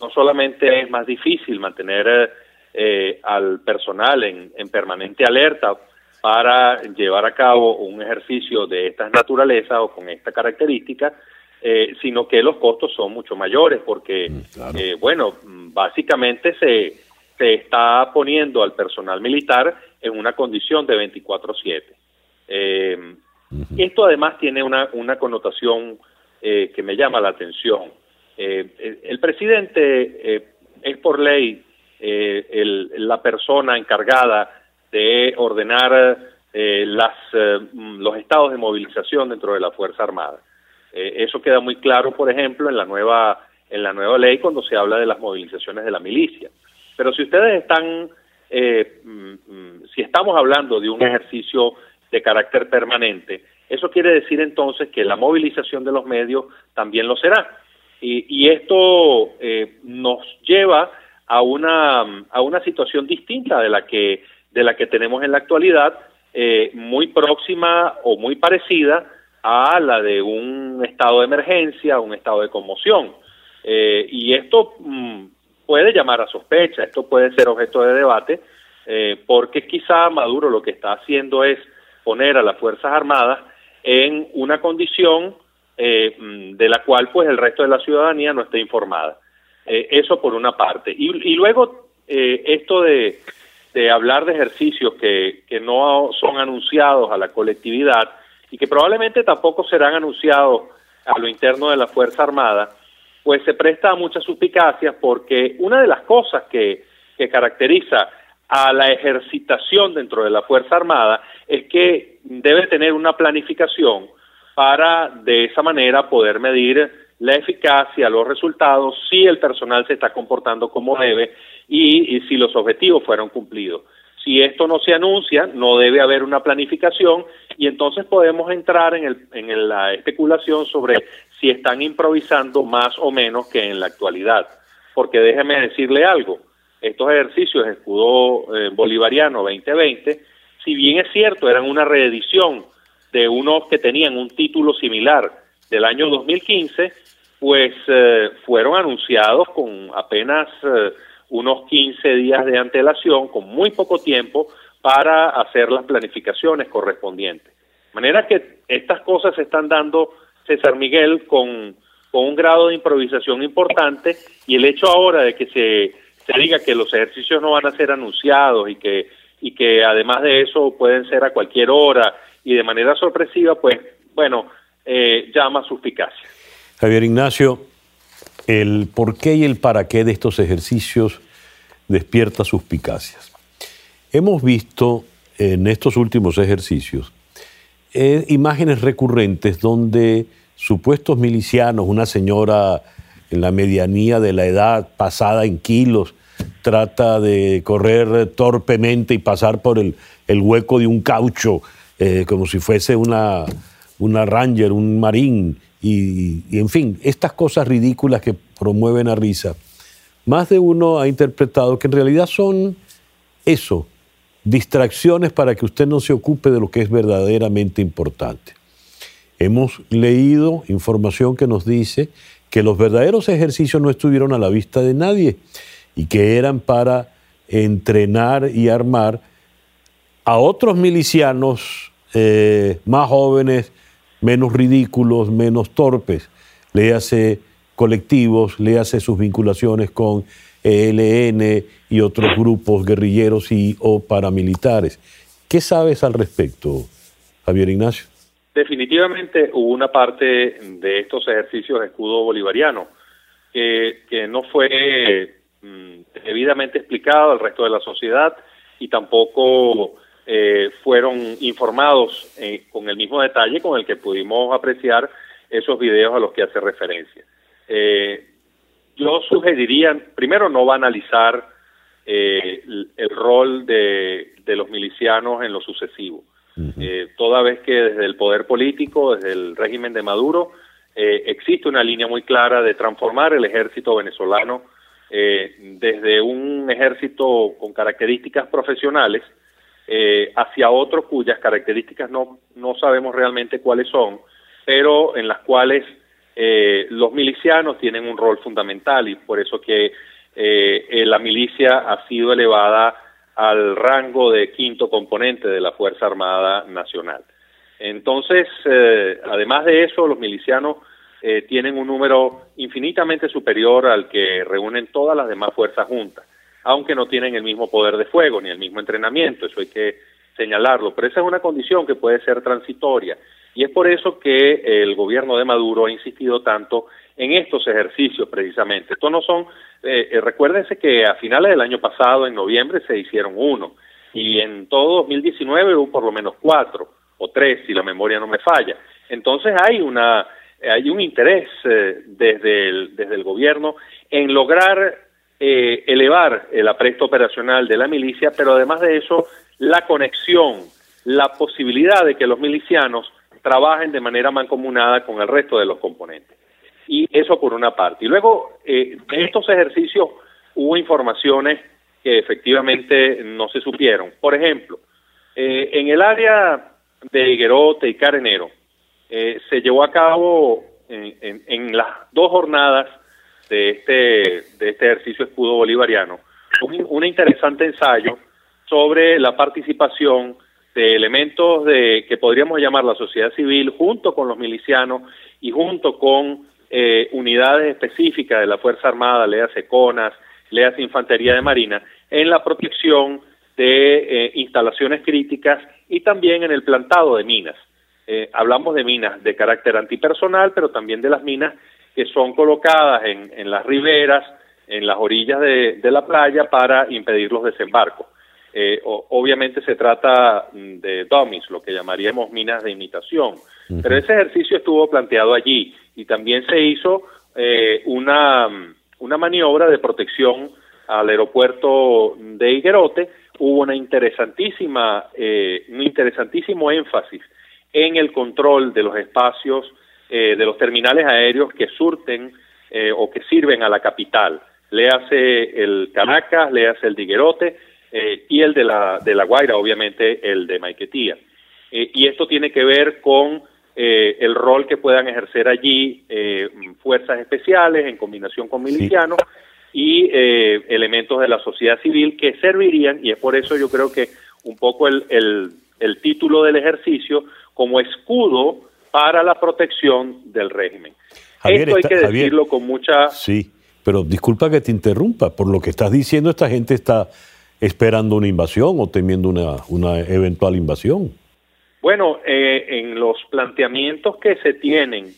E: no solamente es más difícil mantener eh, al personal en, permanente alerta para llevar a cabo un ejercicio de estas naturalezas o con esta característica, eh, sino que los costos son mucho mayores porque, mm, eh, bueno, básicamente se, se está poniendo al personal militar en una condición de 24/7. Esto además tiene una, una connotación que me llama la atención. el presidente es por ley eh, la persona encargada de ordenar eh, las, eh, los estados de movilización dentro de la Fuerza Armada. eso queda muy claro, por ejemplo, en la nueva en la nueva ley cuando se habla de las movilizaciones de la milicia. Pero si ustedes están, mm, mm, si estamos hablando de un ejercicio de carácter permanente, eso quiere decir entonces que la movilización de los medios también lo será. Y, y esto nos lleva a una, a una situación distinta de la que, de la que tenemos en la actualidad, eh, muy próxima o muy parecida a la de un estado de emergencia, un estado de conmoción. Eh, y esto mm, puede llamar a sospecha, esto puede ser objeto de debate, eh, porque quizá Maduro lo que está haciendo es poner a las Fuerzas Armadas en una condición mm, de la cual pues el resto de la ciudadanía no esté informada. Eh, eso por una parte. Y, luego eh, esto de, hablar de ejercicios que, que no son anunciados a la colectividad y que probablemente tampoco serán anunciados a lo interno de la Fuerza Armada, pues se presta a muchas suspicacias porque una de las cosas que, que caracteriza a la ejercitación dentro de la Fuerza Armada es que debe tener una planificación para de esa manera poder medir la eficacia, los resultados, si el personal se está comportando como debe y, si los objetivos fueron cumplidos. Si esto no se anuncia, no debe haber una planificación y entonces podemos entrar en, el, en la especulación sobre si están improvisando más o menos que en la actualidad. Porque déjeme decirle algo, estos ejercicios escudo eh, bolivariano 2020, si bien es cierto, eran una reedición de unos que tenían un título similar del año 2015, pues eh, fueron anunciados con apenas eh, unos 15 días de antelación, con muy poco tiempo para hacer las planificaciones correspondientes. De manera que estas cosas se están dando, César Miguel, con, con un grado de improvisación importante y el hecho ahora de que se, se diga que los ejercicios no van a ser anunciados y que, y que además de eso pueden ser a cualquier hora y de manera sorpresiva, pues bueno, eh, llama suspicacia.
A: Javier Ignacio, el por qué y el para qué de estos ejercicios despierta suspicacias. Hemos visto en estos últimos ejercicios eh, imágenes recurrentes donde supuestos milicianos, una señora en la medianía de la edad, pasada en kilos, trata de correr torpemente y pasar por el, hueco de un caucho, eh, como si fuese una, una ranger, un marín, y, en fin, estas cosas ridículas que promueven a risa, más de uno ha interpretado que en realidad son eso, distracciones para que usted no se ocupe de lo que es verdaderamente importante. Hemos leído información que nos dice que los verdaderos ejercicios no estuvieron a la vista de nadie y que eran para entrenar y armar a otros milicianos eh, más jóvenes, menos ridículos, menos torpes. Léase colectivos, léase sus vinculaciones con ELN y otros grupos guerrilleros y o paramilitares. ¿Qué sabes al respecto, Javier Ignacio?
E: Definitivamente hubo una parte de estos ejercicios de escudo bolivariano que, que no fue mm, debidamente explicado al resto de la sociedad y tampoco eh, fueron informados eh, con el mismo detalle con el que pudimos apreciar esos videos a los que hace referencia. Eh, yo sugeriría, primero, no banalizar el, rol de, los milicianos en lo sucesivo. toda vez que desde el poder político, desde el régimen de Maduro, existe una línea muy clara de transformar el ejército venezolano desde un ejército con características profesionales eh, hacia otros cuyas características no, no sabemos realmente cuáles son, pero en las cuales eh, los milicianos tienen un rol fundamental y por eso que eh, la milicia ha sido elevada al rango de quinto componente de la Fuerza Armada Nacional. Entonces, eh, además de eso, los milicianos tienen un número infinitamente superior al que reúnen todas las demás fuerzas juntas, aunque no tienen el mismo poder de fuego ni el mismo entrenamiento, eso hay que señalarlo, pero esa es una condición que puede ser transitoria y es por eso que el gobierno de Maduro ha insistido tanto en estos ejercicios precisamente. Estos no son, eh, eh, recuérdense que a finales del año pasado, en noviembre, se hicieron uno, y en todo 2019 hubo por lo menos cuatro o tres, si la memoria no me falla. Entonces hay una hay un interés eh, desde, desde el gobierno en lograr elevar el apresto operacional de la milicia, pero además de eso, la conexión, la posibilidad de que los milicianos trabajen de manera mancomunada con el resto de los componentes. Y eso por una parte. Y luego, eh, en estos ejercicios hubo informaciones que efectivamente no se supieron. Por ejemplo, eh, en el área de Higuerote y Carenero, eh, se llevó a cabo en, las dos jornadas de este, de este ejercicio escudo bolivariano un, un interesante ensayo sobre la participación de elementos de que podríamos llamar la sociedad civil junto con los milicianos y junto con eh, unidades específicas de la Fuerza Armada, leas CONAS, leas Infantería de Marina, en la protección de eh, instalaciones críticas y también en el plantado de minas. Eh, hablamos de minas de carácter antipersonal, pero también de las minas que son colocadas en, en las riberas, en las orillas de, de la playa para impedir los desembarcos. Eh, obviamente se trata mm, de dummies, lo que llamaríamos minas de imitación, pero ese ejercicio estuvo planteado allí y también se hizo eh, una, mm, una maniobra de protección al aeropuerto de Higuerote, hubo una interesantísima, eh, un interesantísimo énfasis en el control de los espacios de los terminales aéreos que surten o que sirven a la capital. Le hace el Caracas, le hace el Diguerote, eh, y el de la, de la Guaira, obviamente el de Maiquetía. Eh, y esto tiene que ver con eh, el rol que puedan ejercer allí fuerzas especiales en combinación con milicianos y elementos de la sociedad civil que servirían, y es por eso yo creo que un poco el, el, el título del ejercicio como escudo para la protección del régimen. Esto hay que decirlo con mucha...
A: Sí, pero disculpa que te interrumpa, por lo que estás diciendo, esta gente está esperando una invasión o temiendo una, una eventual invasión?
E: Bueno, eh, en los planteamientos que se tienen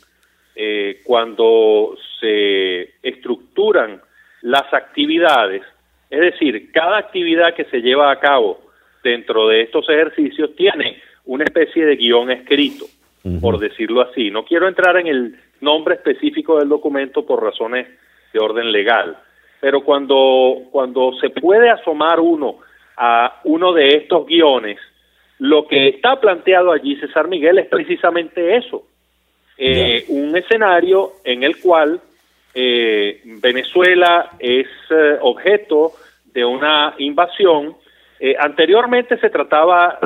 E: eh, cuando se estructuran las actividades, es decir, cada actividad que se lleva a cabo dentro de estos ejercicios tiene una especie de guion escrito, por decirlo así. No quiero entrar en el nombre específico del documento por razones de orden legal, pero cuando, cuando se puede asomar uno a uno de estos guiones, lo que está planteado allí, César Miguel, es precisamente eso. Eh, un escenario en el cual eh, Venezuela es eh, objeto de una invasión. anteriormente se trataba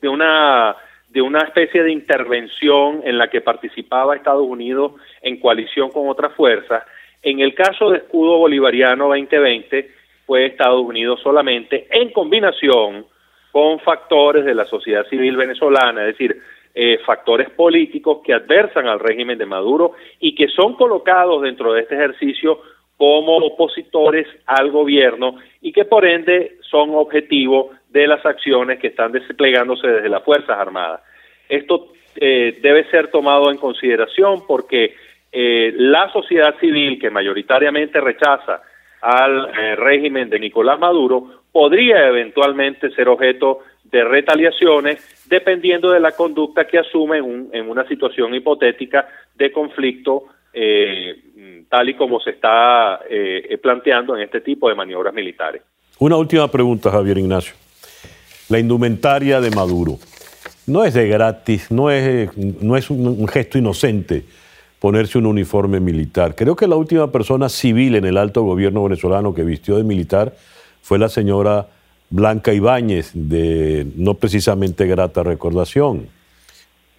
E: de una de una especie de intervención en la que participaba Estados Unidos en coalición con otras fuerzas. En el caso de escudo bolivariano 2020 fue Estados Unidos solamente en combinación con factores de la sociedad civil venezolana, es decir, eh, factores políticos que adversan al régimen de Maduro y que son colocados dentro de este ejercicio como opositores al gobierno y que por ende son objetivo de las acciones que están desplegándose desde las Fuerzas Armadas. Esto eh, debe ser tomado en consideración porque eh, la sociedad civil que mayoritariamente rechaza al eh, régimen de Nicolás Maduro podría eventualmente ser objeto de retaliaciones dependiendo de la conducta que asume en, una situación hipotética de conflicto eh, tal y como se está planteando en este tipo de maniobras militares.
A: Una última pregunta, Javier Ignacio. La indumentaria de Maduro no es de gratis, no es, no es un gesto inocente ponerse un uniforme militar. Creo que la última persona civil en el alto gobierno venezolano que vistió de militar fue la señora Blanca Ibáñez, de no precisamente grata recordación.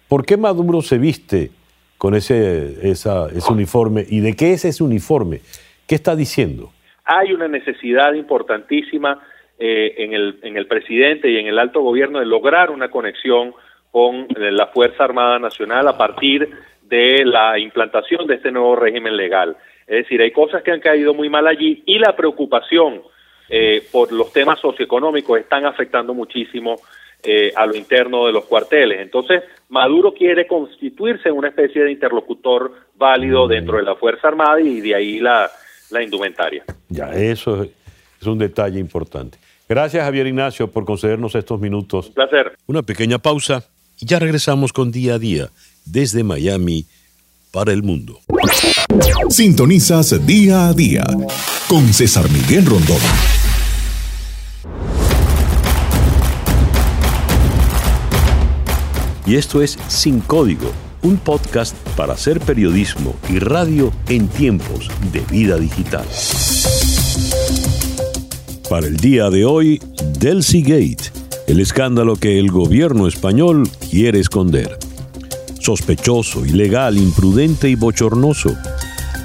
A: ¿Por qué Maduro se viste con ese, ese uniforme. ¿Y de qué es ese uniforme? ¿Qué está diciendo?
E: Hay una necesidad importantísima eh, en, el, en el presidente y en el alto gobierno de lograr una conexión con eh, la Fuerza Armada Nacional a partir de la implantación de este nuevo régimen legal. Es decir, hay cosas que han caído muy mal allí y la preocupación eh, por los temas socioeconómicos están afectando muchísimo eh, a lo interno de los cuarteles. Entonces, Maduro quiere constituirse en una especie de interlocutor válido dentro de la Fuerza Armada y de ahí la, la indumentaria.
A: Ya, eso es un detalle importante. Gracias, Javier Ignacio, por concedernos estos minutos.
E: Un placer.
A: Una pequeña pausa y ya regresamos con día a día desde Miami para el mundo.
B: Sintonizas día a día con César Miguel Rondón.
A: Y esto es Sin Código, un podcast para hacer periodismo y radio en tiempos de vida digital. Para el día de hoy, Delcy Gate, el escándalo que el gobierno español quiere esconder sospechoso, ilegal, imprudente y bochornoso.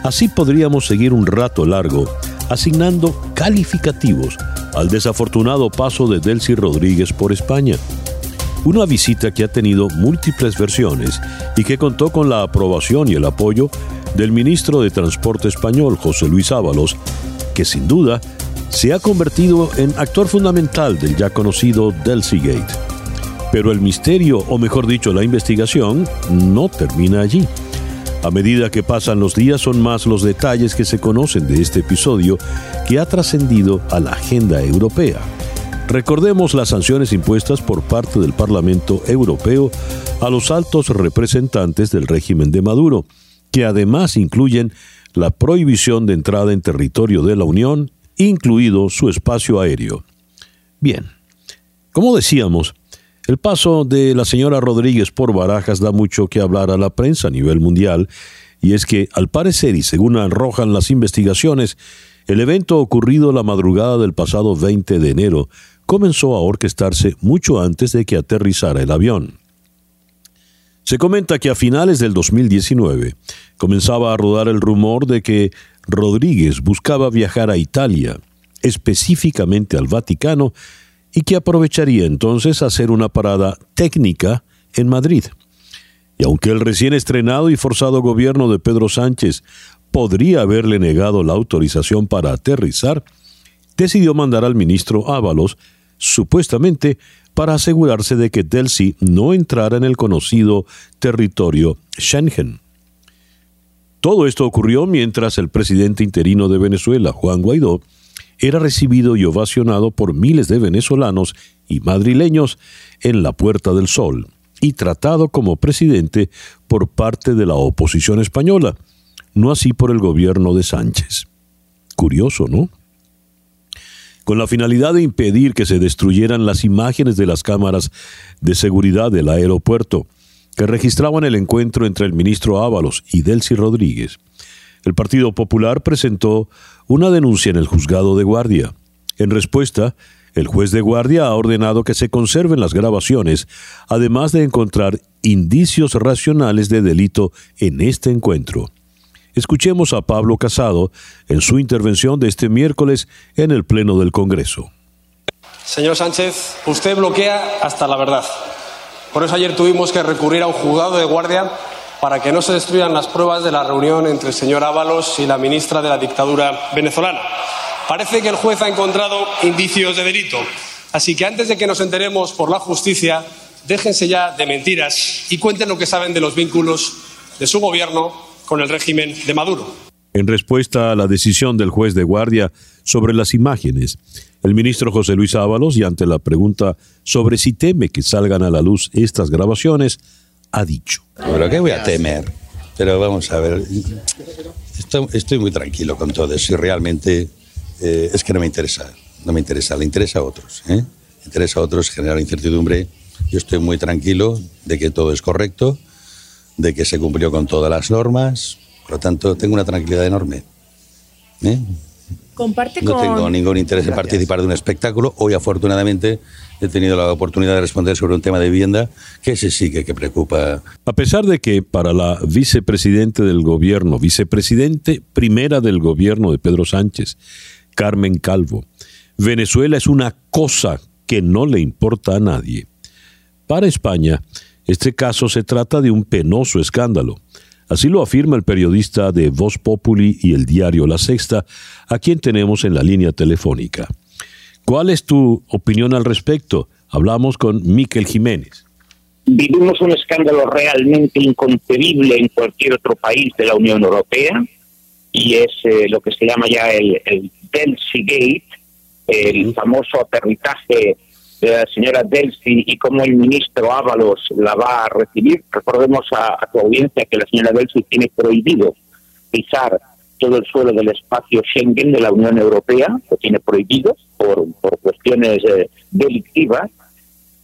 A: Así podríamos seguir un rato largo asignando calificativos al desafortunado paso de Delcy Rodríguez por España. Una visita que ha tenido múltiples versiones y que contó con la aprobación y el apoyo del ministro de Transporte español, José Luis Ábalos, que sin duda se ha convertido en actor fundamental del ya conocido Delcy Gate. Pero el misterio, o mejor dicho, la investigación, no termina allí. A medida que pasan los días son más los detalles que se conocen de este episodio que ha trascendido a la agenda europea. Recordemos las sanciones impuestas por parte del Parlamento Europeo a los altos representantes del régimen de Maduro, que además incluyen la prohibición de entrada en territorio de la Unión, incluido su espacio aéreo. Bien, como decíamos, el paso de la señora Rodríguez por Barajas da mucho que hablar a la prensa a nivel mundial, y es que, al parecer, y según arrojan las investigaciones, el evento ocurrido la madrugada del pasado 20 de enero comenzó a orquestarse mucho antes de que aterrizara el avión. Se comenta que a finales del 2019 comenzaba a rodar el rumor de que Rodríguez buscaba viajar a Italia, específicamente al Vaticano, y que aprovecharía entonces hacer una parada técnica en Madrid. Y aunque el recién estrenado y forzado gobierno de Pedro Sánchez podría haberle negado la autorización para aterrizar, decidió mandar al ministro Ábalos, supuestamente para asegurarse de que Delcy no entrara en el conocido territorio Schengen. Todo esto ocurrió mientras el presidente interino de Venezuela, Juan Guaidó, era recibido y ovacionado por miles de venezolanos y madrileños en la Puerta del Sol y tratado como presidente por parte de la oposición española, no así por el gobierno de Sánchez. Curioso, ¿no? Con la finalidad de impedir que se destruyeran las imágenes de las cámaras de seguridad del aeropuerto que registraban el encuentro entre el ministro Ábalos y Delcy Rodríguez, el Partido Popular presentó una denuncia en el juzgado de guardia. En respuesta, el juez de guardia ha ordenado que se conserven las grabaciones, además de encontrar indicios racionales de delito en este encuentro. Escuchemos a Pablo Casado en su intervención de este miércoles en el Pleno del Congreso.
F: Señor Sánchez, usted bloquea hasta la verdad. Por eso ayer tuvimos que recurrir a un juzgado de guardia para que no se destruyan las pruebas de la reunión entre el señor Ábalos y la ministra de la dictadura venezolana. Parece que el juez ha encontrado indicios de delito. Así que antes de que nos enteremos por la justicia, déjense ya de mentiras y cuenten lo que saben de los vínculos de su gobierno con el régimen de Maduro.
A: En respuesta a la decisión del juez de guardia sobre las imágenes, el ministro José Luis Ábalos, y ante la pregunta sobre si teme que salgan a la luz estas grabaciones, ha dicho.
G: Pero ¿qué voy a temer? Pero vamos a ver, estoy, muy tranquilo con todo eso y realmente eh, es que no me interesa, no me interesa, le interesa a otros, ¿eh? interesa a otros generar incertidumbre. Yo estoy muy tranquilo de que todo es correcto, de que se cumplió con todas las normas, por lo tanto tengo una tranquilidad enorme. ¿eh?
H: Comparte
G: no tengo ningún interés en participar de un espectáculo. Hoy afortunadamente he tenido la oportunidad de responder sobre un tema de vivienda que ese sí que, que preocupa.
A: A pesar de que para la vicepresidente del gobierno, vicepresidente primera del gobierno de Pedro Sánchez, Carmen Calvo, Venezuela es una cosa que no le importa a nadie. Para España, este caso se trata de un penoso escándalo. Así lo afirma el periodista de Voz Populi y el diario La Sexta, a quien tenemos en la línea telefónica. ¿Cuál es tu opinión al respecto? Hablamos con Miquel Jiménez.
H: Vivimos un escándalo realmente inconcebible en cualquier otro país de la Unión Europea y es eh, lo que se llama ya el, el Gate, el famoso aterrizaje la señora Delsi y cómo el ministro Ábalos la va a recibir. Recordemos a, tu audiencia que la señora Delsi tiene prohibido pisar todo el suelo del espacio Schengen de la Unión Europea, lo tiene prohibido por, por cuestiones eh, delictivas,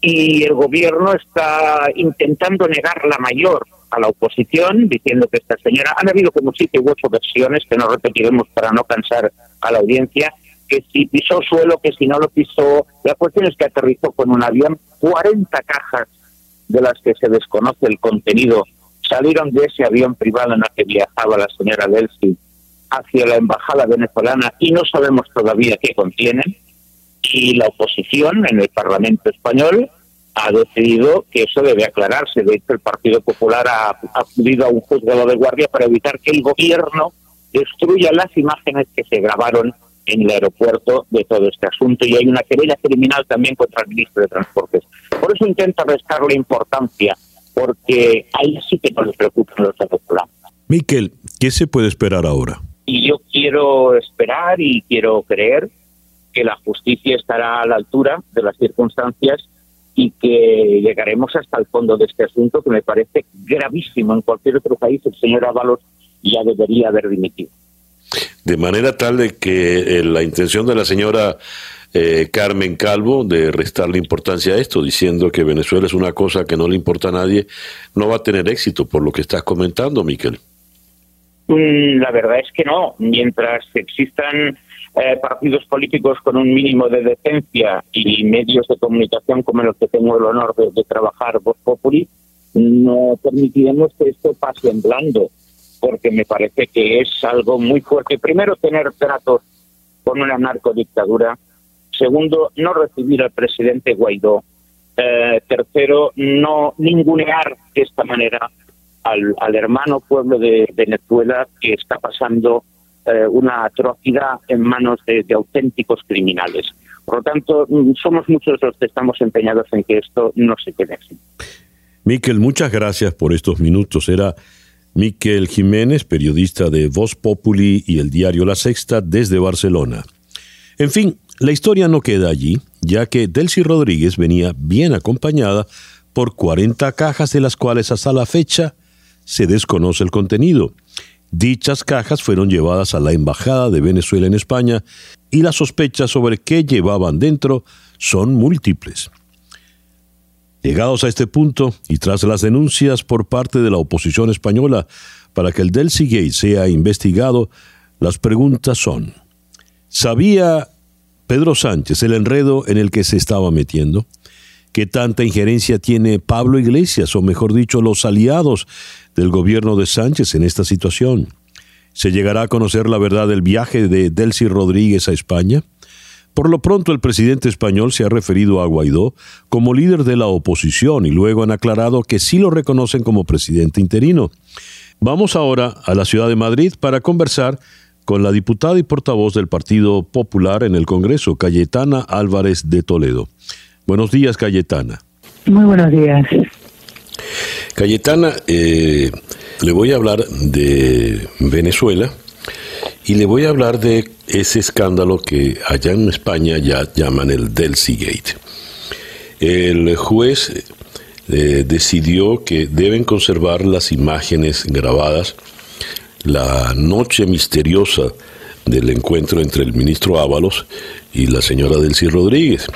H: y el gobierno está intentando negar la mayor a la oposición, diciendo que esta señora, han habido como siete u ocho versiones que no repetiremos para no cansar a la audiencia, que si pisó suelo, que si no lo pisó. La cuestión es que aterrizó con un avión, 40 cajas de las que se desconoce el contenido salieron de ese avión privado en el que viajaba la señora Delsi hacia la embajada venezolana y no sabemos todavía qué contienen. Y la oposición en el Parlamento español ha decidido que eso debe aclararse. De hecho, el Partido Popular ha acudido a un juzgado de guardia para evitar que el gobierno destruya las imágenes que se grabaron en el aeropuerto de todo este asunto y hay una querella criminal también contra el ministro de Transportes. Por eso intento restarle importancia, porque ahí sí que no les preocupan los venezolanos.
A: Miquel, ¿qué se puede esperar ahora?
H: Y yo quiero esperar y quiero creer que la justicia estará a la altura de las circunstancias y que llegaremos hasta el fondo de este asunto que me parece gravísimo. En cualquier otro país el señor Ábalos ya debería haber dimitido
A: de manera tal de que eh, la intención de la señora eh, Carmen Calvo de restarle importancia a esto, diciendo que Venezuela es una cosa que no le importa a nadie, no va a tener éxito por lo que estás comentando, Miquel.
H: Mm, la verdad es que no. Mientras existan eh, partidos políticos con un mínimo de decencia y medios de comunicación como los que tengo el honor de, trabajar, Voz Populi, no permitiremos que esto pase en blando porque me parece que es algo muy fuerte. Primero, tener tratos con una narcodictadura. Segundo, no recibir al presidente Guaidó. Eh, tercero, no ningunear de esta manera al, hermano pueblo de Venezuela que está pasando eh, una atrocidad en manos de, de, auténticos criminales. Por lo tanto, mm, somos muchos los que estamos empeñados en que esto no se quede así.
A: Miquel, muchas gracias por estos minutos. Era Miquel Jiménez, periodista de Voz Populi y el diario La Sexta desde Barcelona. En fin, la historia no queda allí, ya que Delcy Rodríguez venía bien acompañada por 40 cajas de las cuales hasta la fecha se desconoce el contenido. Dichas cajas fueron llevadas a la Embajada de Venezuela en España y las sospechas sobre qué llevaban dentro son múltiples. Llegados a este punto y tras las denuncias por parte de la oposición española para que el Delcy Gate sea investigado, las preguntas son, ¿sabía Pedro Sánchez el enredo en el que se estaba metiendo? ¿Qué tanta injerencia tiene Pablo Iglesias, o mejor dicho, los aliados del gobierno de Sánchez en esta situación? ¿Se llegará a conocer la verdad del viaje de Delcy Rodríguez a España? Por lo pronto, el presidente español se ha referido a Guaidó como líder de la oposición y luego han aclarado que sí lo reconocen como presidente interino. Vamos ahora a la ciudad de Madrid para conversar con la diputada y portavoz del Partido Popular en el Congreso, Cayetana Álvarez de Toledo. Buenos días, Cayetana.
I: Muy buenos días.
A: Cayetana, eh, le voy a hablar de Venezuela y le voy a hablar de ese escándalo que allá en España ya llaman el Delcy Gate. El juez eh, decidió que deben conservar las imágenes grabadas la noche misteriosa del encuentro entre el ministro Ábalos y la señora Delcy Rodríguez.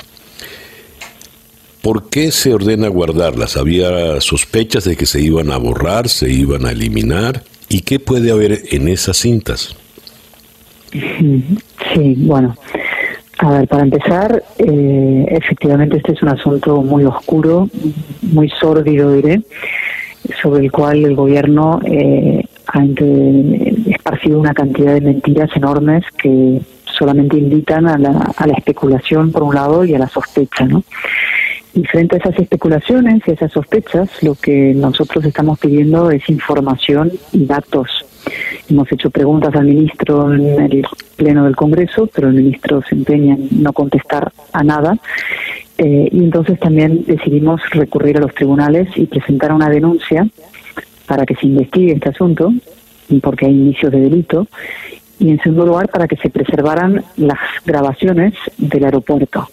A: ¿Por qué se ordena guardarlas? ¿Había sospechas de que se iban a borrar, se iban a eliminar? ¿Y qué puede haber en esas cintas?
I: Sí, bueno. A ver, para empezar, eh, efectivamente este es un asunto muy oscuro, muy sórdido, diré, sobre el cual el gobierno eh, ha esparcido una cantidad de mentiras enormes que solamente invitan a la, a la especulación por un lado y a la sospecha, ¿no? Y frente a esas especulaciones y esas sospechas, lo que nosotros estamos pidiendo es información y datos. Hemos hecho preguntas al ministro en el Pleno del Congreso, pero el ministro se empeña en no contestar a nada. Eh, y entonces también decidimos recurrir a los tribunales y presentar una denuncia para que se investigue este asunto, porque hay indicios de delito, y en segundo lugar para que se preservaran las grabaciones del aeropuerto.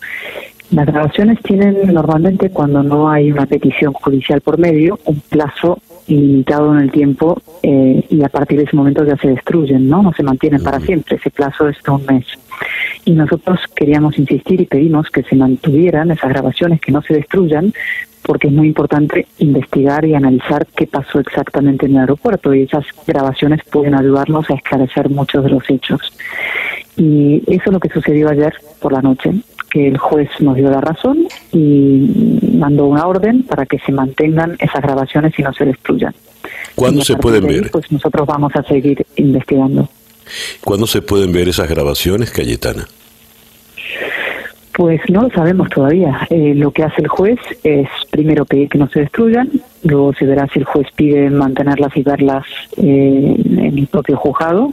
I: Las grabaciones tienen normalmente, cuando no hay una petición judicial por medio, un plazo ilimitado en el tiempo eh, y a partir de ese momento ya se destruyen, ¿no? No se mantienen para siempre. Ese plazo es de un mes. Y nosotros queríamos insistir y pedimos que se mantuvieran esas grabaciones, que no se destruyan, porque es muy importante investigar y analizar qué pasó exactamente en el aeropuerto y esas grabaciones pueden ayudarnos a esclarecer muchos de los hechos. Y eso es lo que sucedió ayer por la noche que el juez nos dio la razón y mandó una orden para que se mantengan esas grabaciones y no se destruyan.
A: ¿Cuándo se pueden ver?
I: Pues nosotros vamos a seguir investigando.
A: ¿Cuándo se pueden ver esas grabaciones, Cayetana?
I: Pues no lo sabemos todavía. Eh, lo que hace el juez es primero pedir que no se destruyan, luego se verá si el juez pide mantenerlas y verlas eh, en el propio juzgado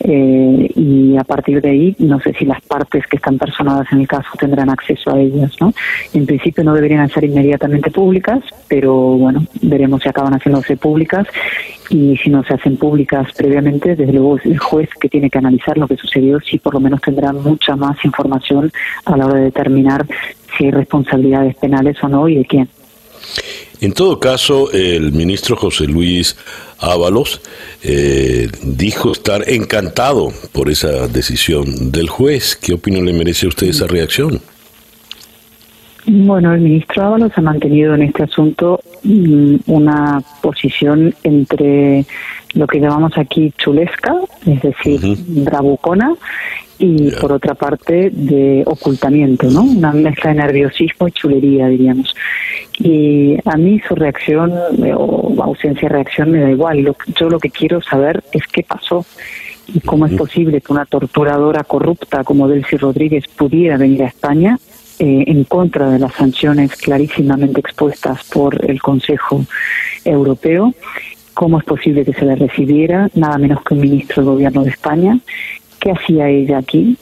I: eh, y a partir de ahí no sé si las partes que están personadas en el caso tendrán acceso a ellas. ¿no? En principio no deberían ser inmediatamente públicas, pero bueno, veremos si acaban haciéndose públicas y si no se hacen públicas previamente, desde luego el juez que tiene que analizar lo que sucedió, sí por lo menos tendrá mucha más información a la hora de determinar si hay responsabilidades penales o no y de quién.
A: En todo caso, el ministro José Luis Ábalos eh, dijo estar encantado por esa decisión del juez. ¿Qué opinión le merece a usted esa reacción?
I: Bueno, el ministro Ábalos ha mantenido en este asunto mm, una posición entre lo que llamamos aquí chulesca, es decir, bravucona, y por otra parte de ocultamiento, ¿no? Una mezcla de nerviosismo y chulería, diríamos. Y a mí su reacción eh, o ausencia de reacción me da igual. yo lo que quiero saber es qué pasó y cómo es posible que una torturadora corrupta como Delcy Rodríguez pudiera venir a España eh, en contra de las sanciones clarísimamente expuestas por el Consejo Europeo. ¿Cómo es posible que se le recibiera nada menos que un ministro del Gobierno de España? ¿Qué hacía ella aquí?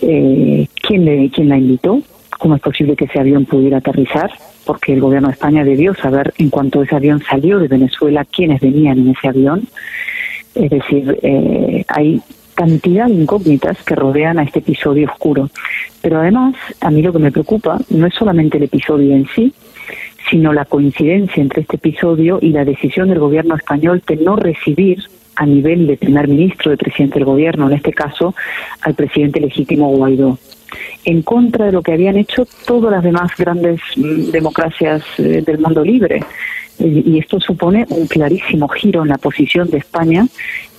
I: Eh, ¿quién, le, ¿Quién la invitó? ¿Cómo es posible que ese avión pudiera aterrizar? Porque el gobierno de España debió saber, en cuanto ese avión salió de Venezuela, quiénes venían en ese avión. Es decir, eh, hay cantidad de incógnitas que rodean a este episodio oscuro. Pero además, a mí lo que me preocupa no es solamente el episodio en sí, sino la coincidencia entre este episodio y la decisión del gobierno español de no recibir a nivel de primer ministro, de presidente del gobierno, en este caso al presidente legítimo Guaidó, en contra de lo que habían hecho todas las demás grandes mm, democracias eh, del mundo libre. Y esto supone un clarísimo giro en la posición de España,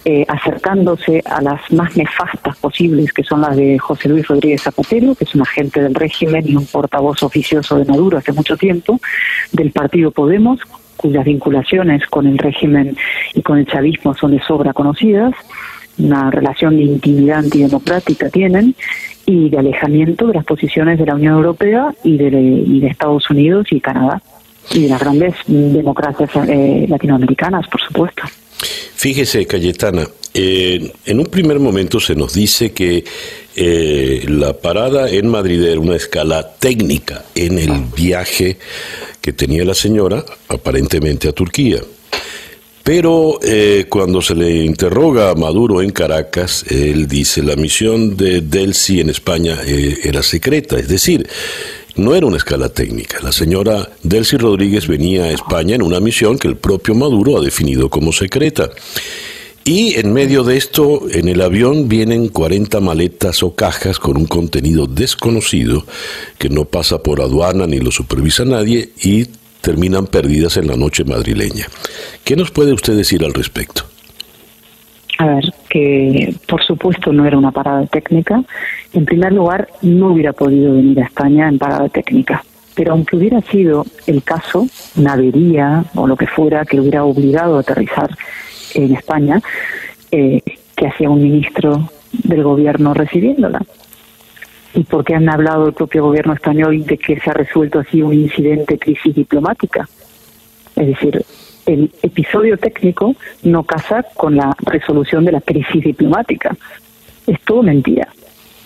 I: eh, acercándose a las más nefastas posibles, que son las de José Luis Rodríguez Zapatero, que es un agente del régimen y un portavoz oficioso de Maduro hace mucho tiempo, del partido Podemos, cuyas vinculaciones con el régimen y con el chavismo son de sobra conocidas, una relación de intimidad antidemocrática tienen y de alejamiento de las posiciones de la Unión Europea y de, Estados Unidos y Canadá y de las grandes democracias eh, latinoamericanas, por supuesto.
A: Fíjese, Cayetana, eh, en un primer momento se nos dice que eh, la parada en Madrid era una escala técnica en el viaje que tenía la señora, aparentemente a Turquía. Pero eh, cuando se le interroga a Maduro en Caracas, él dice la misión de Delcy en España era secreta, es decir, no era una escala técnica. La señora Delcy Rodríguez venía a España en una misión que el propio Maduro ha definido como secreta. Y en medio de esto, en el avión vienen 40 maletas o cajas con un contenido desconocido que no pasa por aduana ni lo supervisa nadie y terminan perdidas en la noche madrileña. ¿Qué nos puede usted decir al respecto?
I: A ver, que por supuesto no era una parada técnica En primer lugar, no hubiera podido venir a España en parada técnica. Pero aunque hubiera sido el caso, una o lo que fuera que lo hubiera obligado a aterrizar en España, eh, ¿qué hacía un ministro del gobierno recibiéndola? ¿Y por qué han hablado el propio gobierno español de que se ha resuelto así un incidente crisis diplomática? Es decir, el episodio técnico no casa con la resolución de la crisis diplomática. Es todo mentira.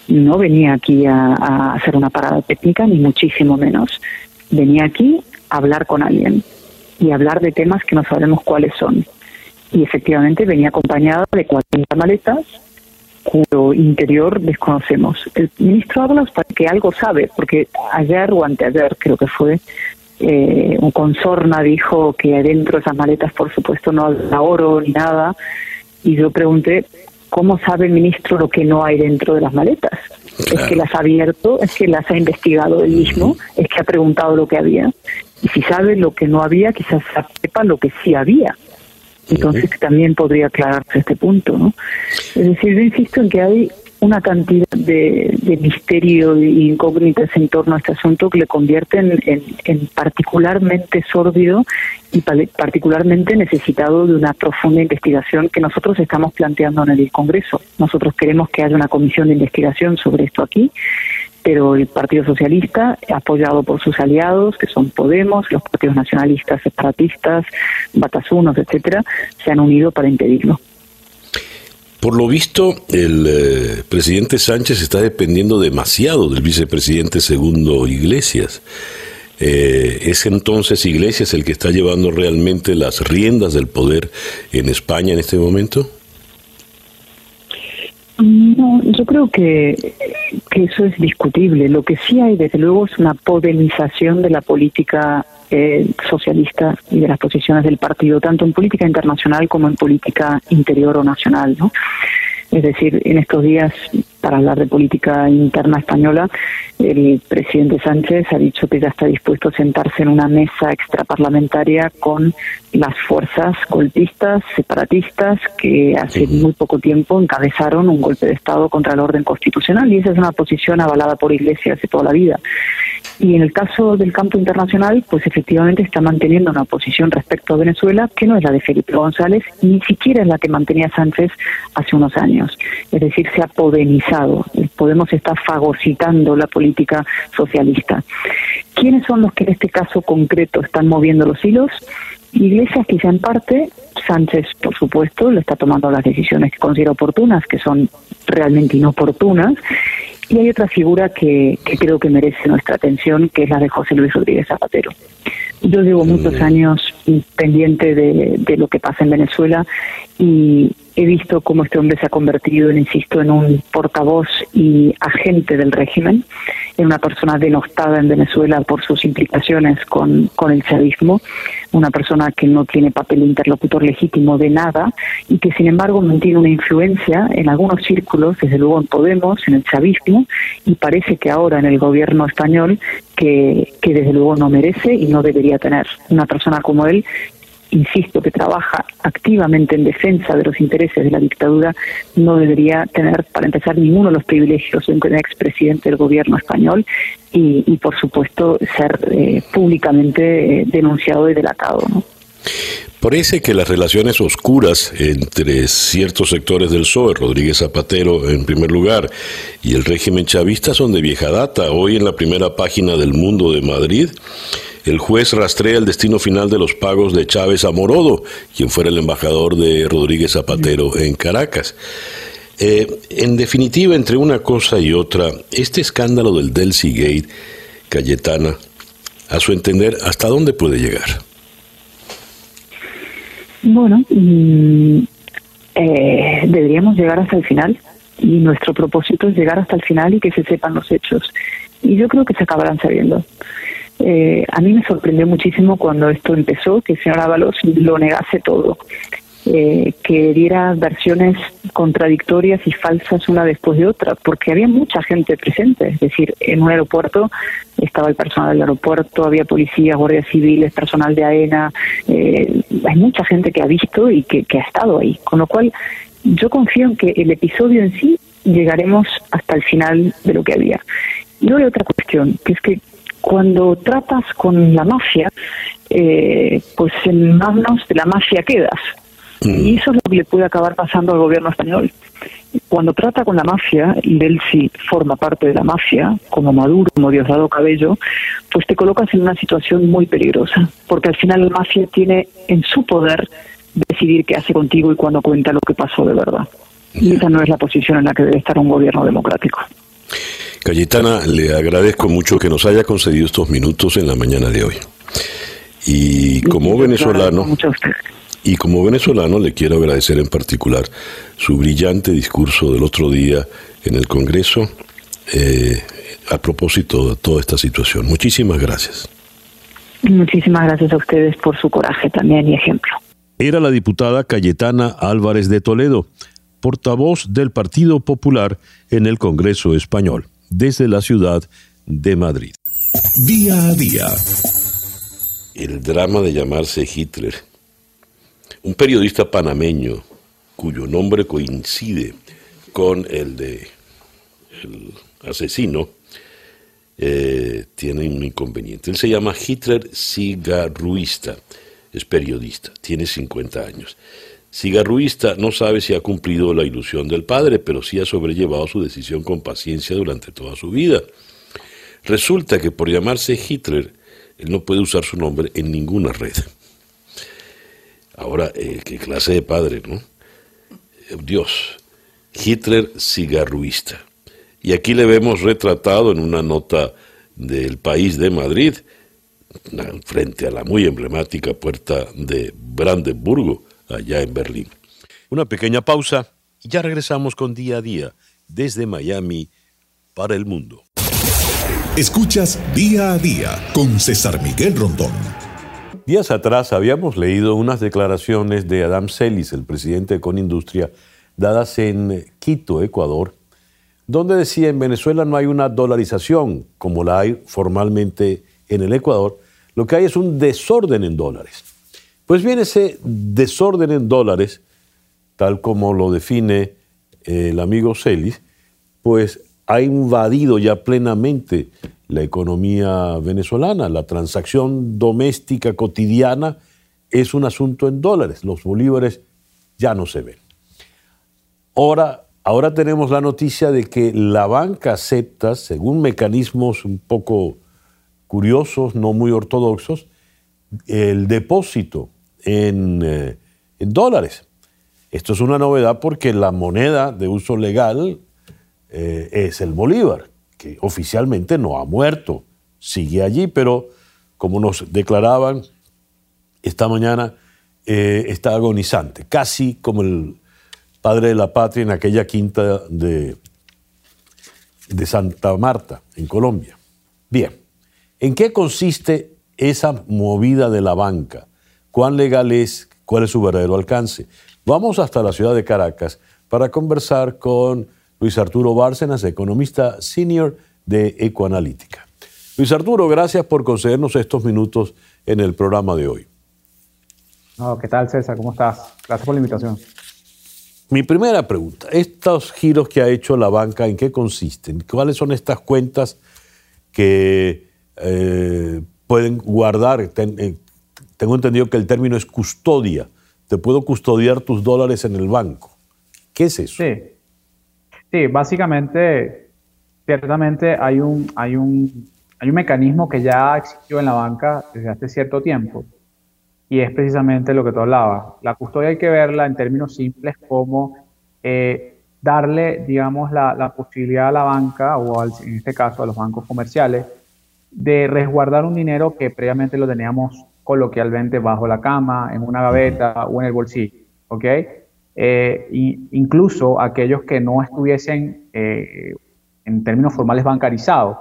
I: No venía aquí a, hacer una parada técnica, ni muchísimo menos. Venía aquí a hablar con alguien y hablar de temas que no sabemos cuáles son. Y efectivamente venía acompañada de 40 maletas cuyo interior desconocemos. El ministro habla para que algo sabe, porque ayer o anteayer creo que fue, eh, un consorna dijo que adentro de esas maletas, por supuesto, no había oro ni nada. Y yo pregunté, ¿cómo sabe el ministro lo que no hay dentro de las maletas? Es que las ha abierto, es que las ha investigado él mismo, es que ha preguntado lo que había. Y si sabe lo que no había, quizás sepa lo que sí había. Entonces también podría aclararse este punto, ¿no? Es decir, yo insisto en que hay una cantidad de, misterio e incógnitas en torno a este asunto que le convierten en, particularmente sórdido y particularmente necesitado de una profunda investigación que nosotros estamos planteando en el Congreso. Nosotros queremos que haya una comisión de investigación sobre esto aquí pero el Partido Socialista, apoyado por sus aliados, que son Podemos, los partidos nacionalistas, separatistas, batasunos, etcétera, se han unido para impedirlo.
A: Por lo visto, el eh, presidente Sánchez está dependiendo demasiado del vicepresidente segundo Iglesias. Eh, ¿Es entonces Iglesias el que está llevando realmente las riendas del poder en España en este momento?
I: No, yo creo que, que eso es discutible. Lo que sí hay, desde luego, es una podemización de la política eh, socialista y de las posiciones del partido, tanto en política internacional como en política interior o nacional. ¿no? Es decir, en estos días, para hablar de política interna española, el presidente Sánchez ha dicho que ya está dispuesto a sentarse en una mesa extraparlamentaria con las fuerzas golpistas, separatistas, que hace muy poco tiempo encabezaron un golpe de Estado contra el orden constitucional. Y esa es una posición avalada por Iglesia hace toda la vida. Y en el caso del campo internacional, pues efectivamente está manteniendo una posición respecto a Venezuela que no es la de Felipe González, ni siquiera es la que mantenía Sánchez hace unos años. Es decir, se ha podenizado. Podemos estar fagocitando la política socialista. ¿Quiénes son los que en este caso concreto están moviendo los hilos? Iglesias quizá en parte, Sánchez por supuesto le está tomando las decisiones que considera oportunas, que son realmente inoportunas, y hay otra figura que, creo que merece nuestra atención, que es la de José Luis Rodríguez Zapatero. Yo llevo muchos mm. años pendiente de, de, lo que pasa en Venezuela y he visto cómo este hombre se ha convertido, insisto, en un portavoz y agente del régimen en una persona denostada en Venezuela por sus implicaciones con, con el chavismo, una persona que no tiene papel interlocutor legítimo de nada y que sin embargo mantiene una influencia en algunos círculos, desde luego en Podemos, en el chavismo y parece que ahora en el gobierno español que, que desde luego no merece y no debería tener. Una persona como él insisto, que trabaja activamente en defensa de los intereses de la dictadura, no debería tener, para empezar, ninguno de los privilegios de un expresidente del gobierno español y, por supuesto, ser eh, públicamente eh, denunciado y delatado. ¿no?
A: Parece que las relaciones oscuras entre ciertos sectores del PSOE, Rodríguez Zapatero en primer lugar, y el régimen chavista son de vieja data. Hoy en la primera página del Mundo de Madrid, el juez rastrea el destino final de los pagos de Chávez a Morodo, quien fuera el embajador de Rodríguez Zapatero en Caracas. Eh, en definitiva, entre una cosa y otra, este escándalo del Delcy Gate, Cayetana, a su entender, ¿hasta dónde puede llegar?
I: Bueno, mm, eh, deberíamos llegar hasta el final y nuestro propósito es llegar hasta el final y que se sepan los hechos. Y yo creo que se acabarán sabiendo. Eh, a mí me sorprendió muchísimo cuando esto empezó, que el señor Ábalos lo negase todo, eh, que diera versiones contradictorias y falsas una después de otra, porque había mucha gente presente, es decir, en un aeropuerto estaba el personal del aeropuerto, había policías, guardias civiles, personal de AENA, eh, hay mucha gente que ha visto y que, que ha estado ahí, con lo cual yo confío en que el episodio en sí llegaremos hasta el final de lo que había. Y luego hay otra cuestión, que es que cuando tratas con la mafia, eh, pues en manos de la mafia quedas. Mm. Y eso es lo que le puede acabar pasando al gobierno español. Cuando trata con la mafia, y él sí forma parte de la mafia, como Maduro, como Diosdado Cabello, pues te colocas en una situación muy peligrosa, porque al final la mafia tiene en su poder decidir qué hace contigo y cuándo cuenta lo que pasó de verdad. Y esa no es la posición en la que debe estar un gobierno democrático.
A: Cayetana, le agradezco mucho que nos haya concedido estos minutos en la mañana de hoy. Y como venezolano, y como venezolano le quiero agradecer en particular su brillante discurso del otro día en el Congreso eh, a propósito de toda esta situación. Muchísimas gracias.
I: Muchísimas gracias a ustedes por su coraje también y ejemplo.
A: Era la diputada Cayetana Álvarez de Toledo, portavoz del Partido Popular en el Congreso Español, desde la ciudad de Madrid.
B: Día a día.
A: El drama de llamarse Hitler un periodista panameño cuyo nombre coincide con el de el asesino, eh, tiene un inconveniente. Él se llama Hitler Cigarruista, es periodista, tiene 50 años. Cigarruista no sabe si ha cumplido la ilusión del padre, pero sí ha sobrellevado su decisión con paciencia durante toda su vida. Resulta que por llamarse Hitler, él no puede usar su nombre en ninguna red. Ahora, eh, qué clase de padre, ¿no? Dios, Hitler cigarruista. Y aquí le vemos retratado en una nota del país de Madrid, frente a la muy emblemática puerta de Brandenburgo, allá en Berlín. Una pequeña pausa y ya regresamos con día a día desde Miami para el mundo.
B: Escuchas día a día con César Miguel Rondón.
A: Días atrás habíamos leído unas declaraciones de Adam Celis, el presidente de Conindustria, dadas en Quito, Ecuador, donde decía en Venezuela no hay una dolarización como la hay formalmente en el Ecuador, lo que hay es un desorden en dólares. Pues bien, ese desorden en dólares, tal como lo define el amigo Celis, pues ha invadido ya plenamente la economía venezolana. La transacción doméstica cotidiana es un asunto en dólares. Los bolívares ya no se ven. Ahora, ahora tenemos la noticia de que la banca acepta, según mecanismos un poco curiosos, no muy ortodoxos, el depósito en, eh, en dólares. Esto es una novedad porque la moneda de uso legal eh, es el bolívar que oficialmente no ha muerto, sigue allí, pero como nos declaraban esta mañana, eh, está agonizante, casi como el padre de la patria en aquella quinta de, de Santa Marta, en Colombia. Bien, ¿en qué consiste esa movida de la banca? ¿Cuán legal es? ¿Cuál es su verdadero alcance? Vamos hasta la ciudad de Caracas para conversar con Luis Arturo Bárcenas, economista senior de Ecoanalítica. Luis Arturo, gracias por concedernos estos minutos en el programa de hoy.
J: ¿Qué tal, César? ¿Cómo estás? Gracias por la invitación.
A: Mi primera pregunta, estos giros que ha hecho la banca, ¿en qué consisten? ¿Cuáles son estas cuentas que eh, pueden guardar? Eh, tengo entendido que el término es custodia. Te puedo custodiar tus dólares en el banco. ¿Qué es eso?
J: Sí. Sí, básicamente, ciertamente hay un, hay un, hay un mecanismo que ya existió en la banca desde hace cierto tiempo y es precisamente lo que tú hablabas. La custodia hay que verla en términos simples como eh, darle, digamos, la, la, posibilidad a la banca o en este caso a los bancos comerciales de resguardar un dinero que previamente lo teníamos coloquialmente bajo la cama, en una gaveta o en el bolsillo, ¿ok? eh, incluso aquellos que no estuviesen eh, en términos formales bancarizados,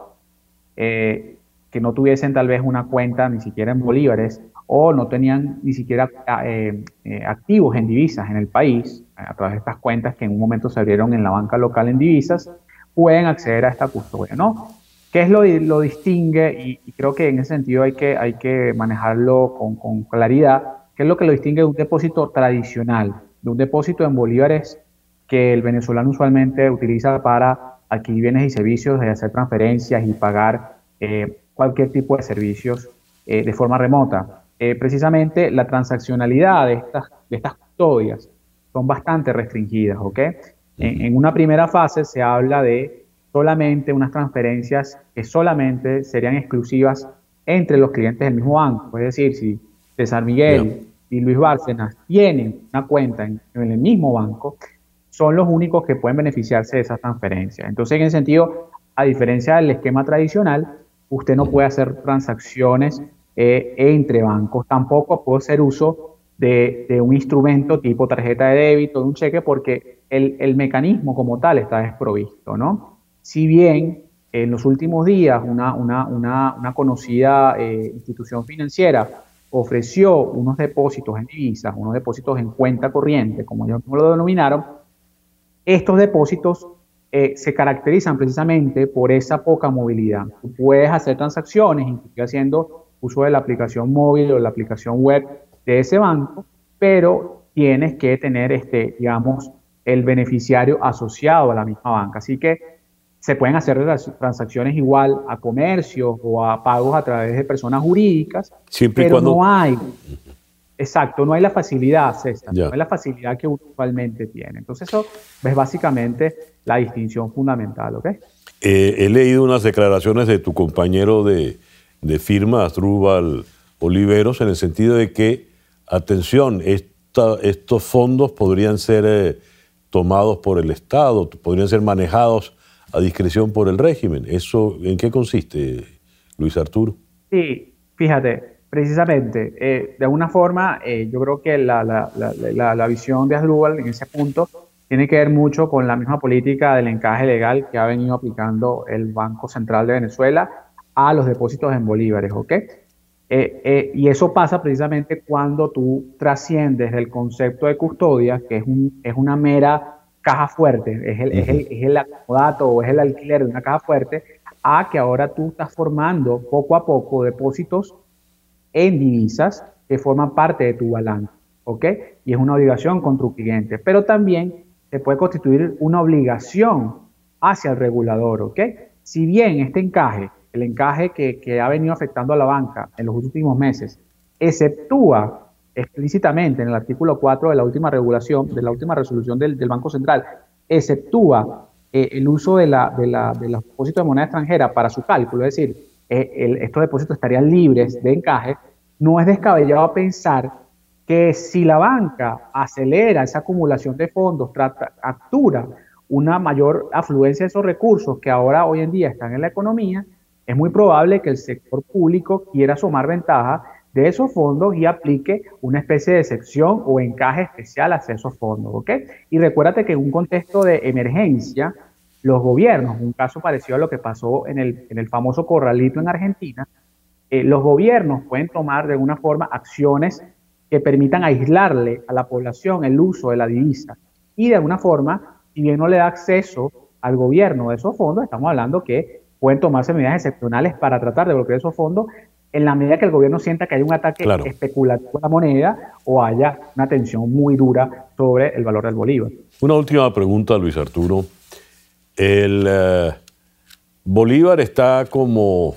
J: eh, que no tuviesen tal vez una cuenta ni siquiera en bolívares o no tenían ni siquiera eh, activos en divisas en el país, a través de estas cuentas que en un momento se abrieron en la banca local en divisas, pueden acceder a esta custodia, ¿no? ¿Qué es lo, lo distingue? Y, creo que en ese sentido hay que, hay que manejarlo con, con claridad. ¿Qué es lo que lo distingue de un depósito tradicional? de un depósito en bolívares que el venezolano usualmente utiliza para adquirir bienes y servicios, hacer transferencias y pagar eh, cualquier tipo de servicios eh, de forma remota. Eh, precisamente la transaccionalidad de estas, de estas custodias son bastante restringidas, ¿ok? En, una primera fase se habla de solamente unas transferencias que solamente serían exclusivas entre los clientes del mismo banco. Es decir, si César Miguel y Luis Bárcenas tienen una cuenta en, el mismo banco, son los únicos que pueden beneficiarse de esas transferencias. Entonces, en ese sentido, a diferencia del esquema tradicional, usted no puede hacer transacciones eh, entre bancos, tampoco puede hacer uso de, un instrumento tipo tarjeta de débito, de un cheque, porque el, mecanismo como tal está desprovisto, ¿no? Si bien en los últimos días una, una, conocida eh, institución financiera ofreció unos depósitos en divisas, unos depósitos en cuenta corriente, como ellos lo denominaron, estos depósitos eh, se caracterizan precisamente por esa poca movilidad. Tú puedes hacer transacciones, inclusive haciendo uso de la aplicación móvil o la aplicación web de ese banco, pero tienes que tener, este, digamos, el beneficiario asociado a la misma banca. Así que se pueden hacer transacciones igual a comercios o a pagos a través de personas jurídicas,
A: Siempre
J: pero
A: cuando...
J: no hay, exacto, no hay la facilidad, César, no hay la facilidad que usualmente tiene. Entonces eso es básicamente la distinción fundamental, ¿ok?
A: Eh, he leído unas declaraciones de tu compañero de, de firma, Astrubal Oliveros, en el sentido de que, atención, estos fondos podrían ser eh, tomados por el Estado, podrían ser manejados a discreción por el régimen. ¿Eso en qué consiste, Luis Arturo?
J: Sí, fíjate, precisamente, eh, de alguna forma, eh, yo creo que la, la, visión de Asdrúbal en ese punto tiene que ver mucho con la misma política del encaje legal que ha venido aplicando el Banco Central de Venezuela a los depósitos en bolívares, ¿ok? Eh, y eso pasa precisamente cuando tú trasciendes del concepto de custodia, que es, un, es una mera caja fuerte, es el, es, el, es el acomodato o es el alquiler de una caja fuerte, a que ahora tú estás formando poco a poco depósitos en divisas que forman parte de tu balance, ¿ok? Y es una obligación con tu cliente, pero también se puede constituir una obligación hacia el regulador, ¿ok? Si bien este encaje, el encaje que, que ha venido afectando a la banca en los últimos meses, exceptúa explícitamente en el artículo 4 de la última regulación, de la última resolución del, Banco Central, exceptúa eh, el uso de, los depósitos de moneda extranjera para su cálculo, es decir, eh, estos depósitos estarían libres de encaje, no es descabellado pensar que si la banca acelera esa acumulación de fondos, trata, captura una mayor afluencia de esos recursos que ahora hoy en día están en la economía, es muy probable que el sector público quiera sumar ventaja de esos fondos y aplique una especie de excepción o encaje especial hacia esos fondos, ¿ok? Y recuérdate que en un contexto de emergencia, los gobiernos, un caso parecido a lo que pasó en el, en el famoso corralito en Argentina, eh, los gobiernos pueden tomar de alguna forma acciones que permitan aislarle a la población el uso de la divisa. Y de alguna forma, si bien no le da acceso al gobierno de esos fondos, estamos hablando que pueden tomarse medidas excepcionales para tratar de bloquear esos fondos en la medida que el gobierno sienta que hay un ataque especulativo a la moneda o haya una tensión muy dura sobre el valor del bolívar.
A: Una última pregunta, Luis Arturo. El eh, bolívar está como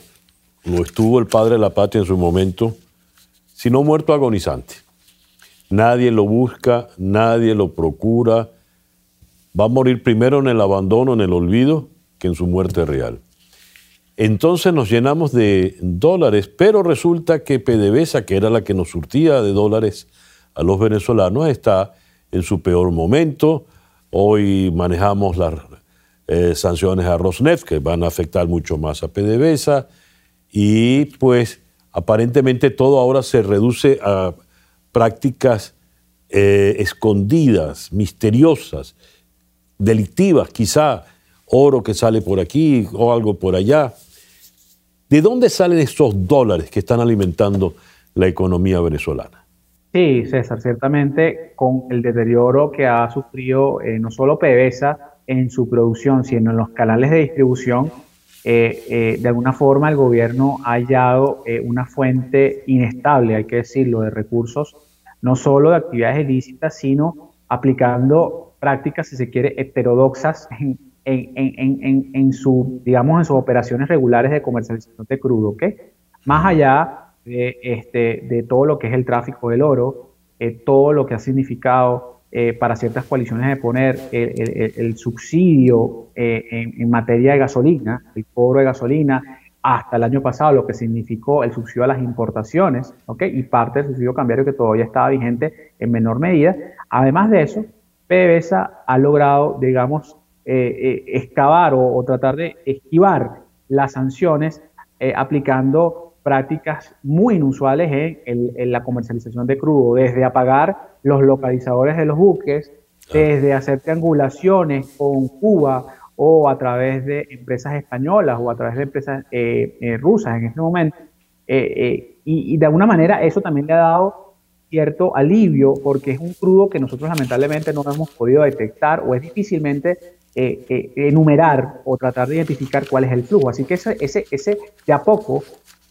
A: lo estuvo el padre de la patria en su momento, si no muerto agonizante. Nadie lo busca, nadie lo procura. Va a morir primero en el abandono, en el olvido, que en su muerte real. Entonces nos llenamos de dólares, pero resulta que PDVSA, que era la que nos surtía de dólares a los venezolanos, está en su peor momento. Hoy manejamos las eh, sanciones a Rosneft, que van a afectar mucho más a PDVSA, y pues aparentemente todo ahora se reduce a prácticas eh, escondidas, misteriosas, delictivas, quizá oro que sale por aquí o algo por allá. ¿De dónde salen esos dólares que están alimentando la economía venezolana?
J: Sí, César, ciertamente con el deterioro que ha sufrido eh, no solo PDVSA en su producción, sino en los canales de distribución, eh, eh, de alguna forma el gobierno ha hallado una fuente inestable, hay que decirlo, de recursos, no solo de actividades ilícitas, sino aplicando prácticas, si se quiere, heterodoxas en, en, su, digamos, en sus operaciones regulares de comercialización de crudo, ¿ok? Más allá de, este, de todo lo que es el tráfico del oro, eh, todo lo que ha significado eh, para ciertas coaliciones de poner el, subsidio eh, en, materia de gasolina, el cobro de gasolina, hasta el año pasado, lo que significó el subsidio a las importaciones, ¿ok? Y parte del subsidio cambiario que todavía estaba vigente en menor medida. Además de eso, PDVSA ha logrado, digamos, excavar o, tratar de esquivar las sanciones aplicando prácticas muy inusuales en, la comercialización de crudo, desde apagar los localizadores de los buques, desde hacer triangulaciones con Cuba o a través de empresas españolas o a través de empresas eh, eh, rusas en este momento. Eh, y, de alguna manera eso también le ha dado cierto alivio porque es un crudo que nosotros lamentablemente no hemos podido detectar o es difícilmente enumerar o tratar de identificar cuál es el flujo. Así que ese, ese, ese de a poco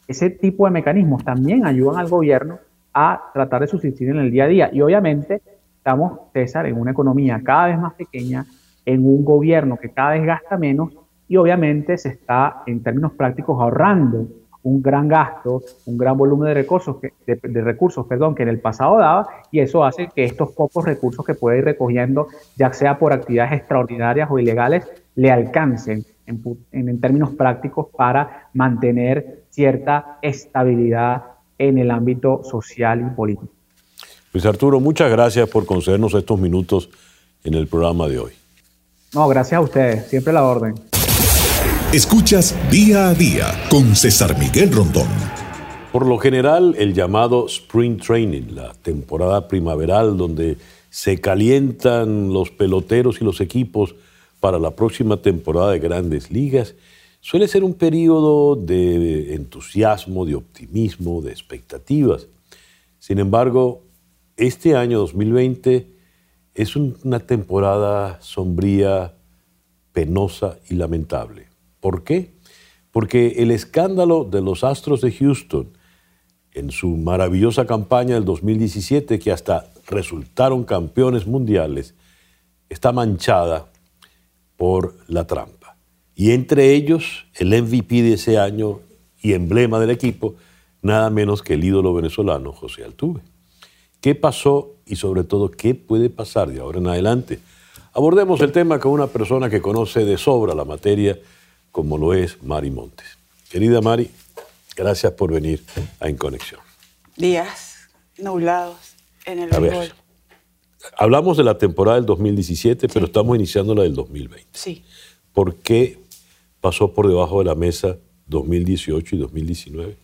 J: ese tipo de mecanismos también ayudan al gobierno a tratar de subsistir en el día a día. Y obviamente estamos, César, en una economía cada vez más pequeña, en un gobierno que cada vez gasta menos y obviamente se está, en términos prácticos, ahorrando un gran gasto, un gran volumen de recursos, que, de, recursos perdón, que en el pasado daba, y eso hace que estos pocos recursos que puede ir recogiendo, ya sea por actividades extraordinarias o ilegales, le alcancen en, términos prácticos para mantener cierta estabilidad en el ámbito social y político.
A: Luis Arturo, muchas gracias por concedernos estos minutos en el programa de hoy.
J: No, gracias a ustedes, siempre la orden.
B: Escuchas día a día con César Miguel Rondón.
A: Por lo general, el llamado Spring Training, la temporada primaveral donde se calientan los peloteros y los equipos para la próxima temporada de grandes ligas suele ser un periodo de entusiasmo, de optimismo, de expectativas. Sin embargo, este año 2020 es una temporada sombría, penosa y lamentable. ¿Por qué? Porque el escándalo de los Astros de Houston en su maravillosa campaña del 2017, que hasta resultaron campeones mundiales, está manchada por la trampa. Y entre ellos, el MVP de ese año y emblema del equipo, nada menos que el ídolo venezolano José Altuve. ¿Qué pasó y sobre todo qué puede pasar de ahora en adelante? Abordemos el tema con una persona que conoce de sobra la materia, como lo es Mari Montes. Querida Mari, gracias por venir a En Conexión.
K: Días nublados en el béisbol.
A: Hablamos de la temporada del 2017, pero estamos iniciando la del 2020.
K: Sí.
A: ¿Por qué pasó por debajo de la mesa 2018 y 2019?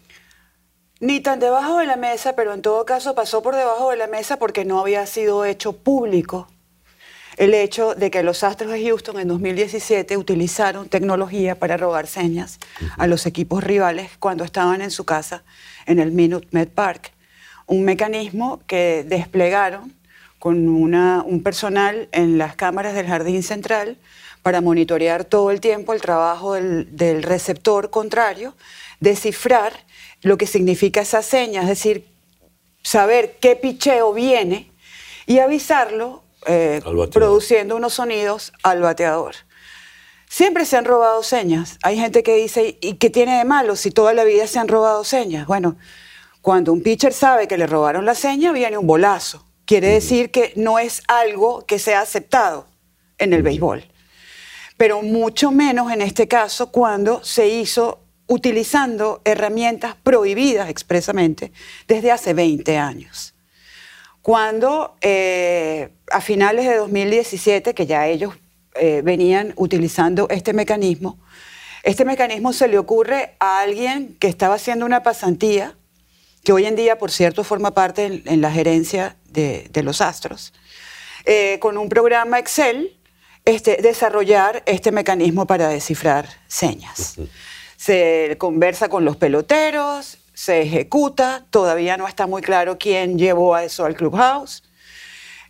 K: Ni tan debajo de la mesa, pero en todo caso pasó por debajo de la mesa porque no había sido hecho público el hecho de que los Astros de Houston en 2017 utilizaron tecnología para robar señas a los equipos rivales cuando estaban en su casa en el Minute Med Park. Un mecanismo que desplegaron con un personal en las cámaras del jardín central para monitorear todo el tiempo el trabajo del, receptor contrario, descifrar lo que significa esa seña, es decir, saber qué picheo viene y avisarlo eh, produciendo unos sonidos al bateador. Siempre se han robado señas. Hay gente que dice, ¿y qué tiene de malo si toda la vida se han robado señas? Bueno, cuando un pitcher sabe que le robaron la seña, viene un bolazo. Quiere decir que no es algo que sea aceptado en el béisbol. Pero mucho menos en este caso cuando se hizo utilizando herramientas prohibidas expresamente desde hace 20 años. Cuando eh, a finales de 2017, que ya ellos eh, venían utilizando este mecanismo, este mecanismo se le ocurre a alguien que estaba haciendo una pasantía, que hoy en día, por cierto, forma parte en la gerencia de, los astros, eh, con un programa Excel, este, desarrollar este mecanismo para descifrar señas. Se conversa con los peloteros, se ejecuta, todavía no está muy claro quién llevó a eso al clubhouse,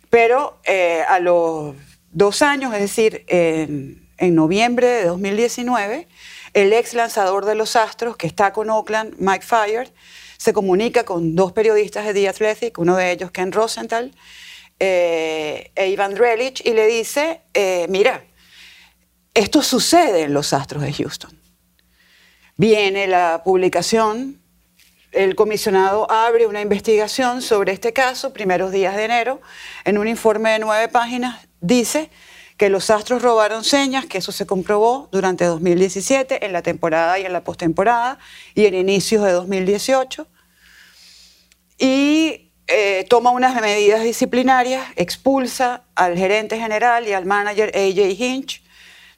K: pero eh, a los dos años, es decir, en, en noviembre de 2019, el ex lanzador de los Astros, que está con Oakland, Mike Fire, se comunica con dos periodistas de The Athletic, uno de ellos Ken Rosenthal, eh, a Ivan Drellich y le dice, eh, mira, esto sucede en los Astros de Houston. Viene la publicación, el comisionado abre una investigación sobre este caso, primeros días de enero, en un informe de nueve páginas, dice que los Astros robaron señas, que eso se comprobó durante 2017, en la temporada y en la postemporada, y en inicios de 2018. Y eh, toma unas medidas disciplinarias, expulsa al gerente general y al manager AJ Hinch.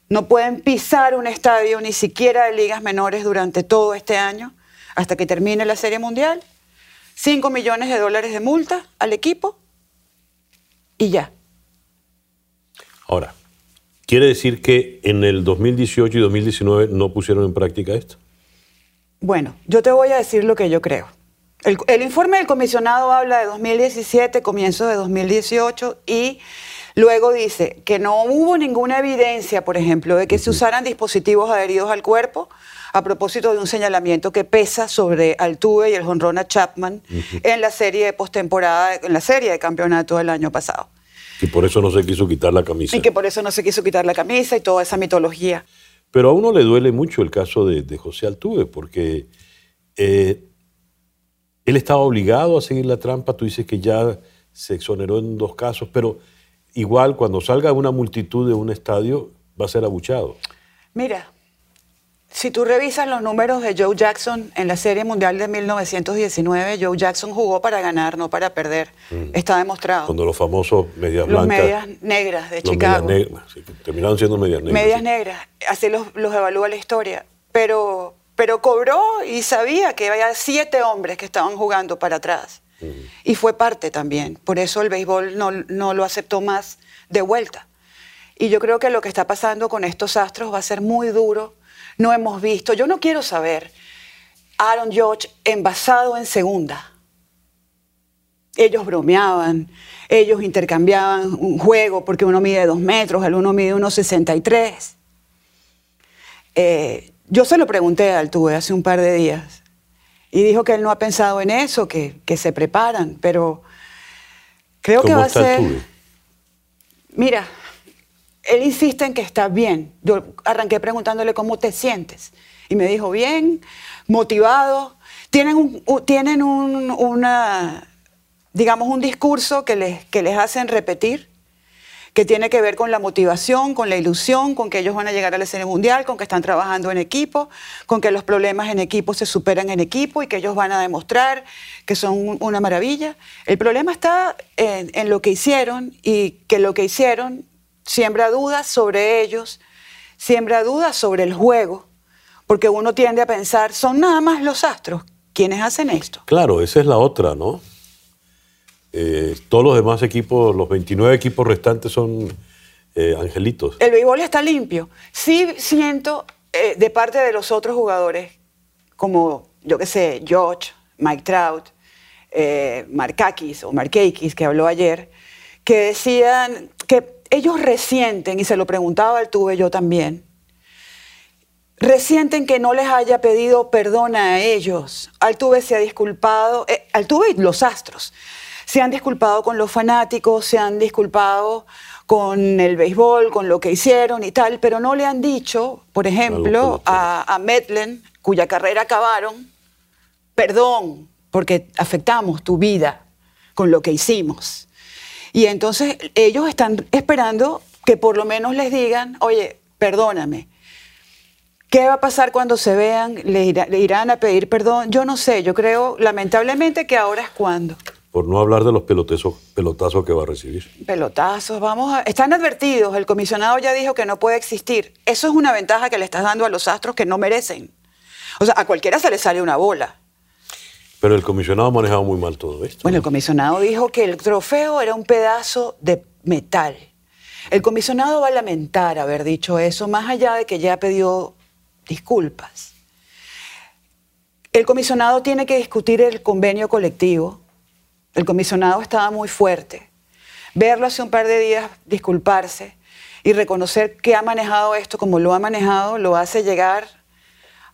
K: No pueden pisar un estadio ni siquiera de ligas menores durante todo este año, hasta que termine la Serie Mundial. 5 millones de dólares de multa al equipo y ya.
A: Ahora, ¿quiere decir que en el 2018 y 2019 no pusieron en práctica esto?
K: Bueno, yo te voy a decir lo que yo creo. El, el, informe del comisionado habla de 2017, comienzo de 2018 y luego dice que no hubo ninguna evidencia, por ejemplo, de que se usaran dispositivos adheridos al cuerpo a propósito de un señalamiento que pesa sobre Altuve y el jonrona Chapman uh -huh. en la serie de postemporada, en la serie de campeonato del año pasado.
A: Y por eso no se quiso quitar la camisa.
K: Y que por eso no se quiso quitar la camisa y toda esa mitología.
A: Pero a uno le duele mucho el caso de, de José Altuve, porque eh, él estaba obligado a seguir la trampa. Tú dices que ya se exoneró en dos casos, pero igual cuando salga una multitud de un estadio va a ser abuchado.
K: Mira, si tú revisas los números de Joe Jackson en la Serie Mundial de 1919, Joe Jackson jugó para ganar, no para perder. Mm. Está demostrado.
A: Cuando los famosos medias
K: los
A: blancas.
K: medias negras de Chicago.
A: Medias negras, sí, terminaron siendo medias negras.
K: Medias
A: sí.
K: negras, así los, los evalúa la historia. Pero, pero cobró y sabía que había siete hombres que estaban jugando para atrás. Mm. Y fue parte también. Por eso el béisbol no, no lo aceptó más de vuelta. Y yo creo que lo que está pasando con estos astros va a ser muy duro no hemos visto. Yo no quiero saber Aaron George envasado en segunda. Ellos bromeaban, ellos intercambiaban un juego porque uno mide dos metros, el uno mide 1,63. Eh, yo se lo pregunté al Tuve hace un par de días y dijo que él no ha pensado en eso, que, que se preparan, pero creo que va a ser... Mira, él insiste en que está bien. Yo arranqué preguntándole cómo te sientes. Y me dijo, bien, motivado. Tienen un, tienen un, digamos, un discurso que les, que les hacen repetir, que tiene que ver con la motivación, con la ilusión, con que ellos van a llegar a la Serie Mundial, con que están trabajando en equipo, con que los problemas en equipo se superan en equipo y que ellos van a demostrar que son una maravilla. El problema está en lo que hicieron y que lo que hicieron siembra dudas sobre ellos, siembra dudas sobre el juego, porque uno tiende a pensar, son nada más los astros quienes hacen esto.
A: Claro, esa es la otra, ¿no? Eh, todos los demás equipos, los 29 equipos restantes son eh, angelitos.
K: El béisbol está limpio. Sí siento eh, de parte de los otros jugadores, como, yo qué sé, George, Mike Trout, Markakis o Markakis, que habló ayer, que decían que ellos resienten, y se lo preguntaba al Tuve yo también, resienten que no les haya pedido perdón a ellos. Altuve se ha disculpado, eh, Altuve y los Astros se han disculpado con los fanáticos, se han disculpado con el béisbol, con lo que hicieron y tal, pero no le han dicho, por ejemplo, a, a Medlen, cuya carrera acabaron, perdón, porque afectamos tu vida con lo que hicimos. Y entonces ellos están esperando que por lo menos les digan, oye, perdóname. ¿Qué va a pasar cuando se vean? ¿Le, irá, ¿Le, irán a pedir perdón? Yo no sé, yo creo lamentablemente que ahora es cuando.
A: Por no hablar de los pelotazos, pelotazos que va a recibir.
K: Pelotazos, vamos a... Están advertidos, el comisionado ya dijo que no puede existir. Eso es una ventaja que le estás dando a los astros que no merecen. O sea, a cualquiera se le sale una bola.
A: Pero el comisionado manejado muy mal todo esto.
K: Bueno, ¿no? el comisionado dijo que el trofeo era un pedazo de metal. El comisionado va a lamentar haber dicho eso, más allá de que ya pidió disculpas. El comisionado tiene que discutir el convenio colectivo. El comisionado estaba muy fuerte. Verlo hace un par de días disculparse y reconocer que ha manejado esto como lo ha manejado, lo hace llegar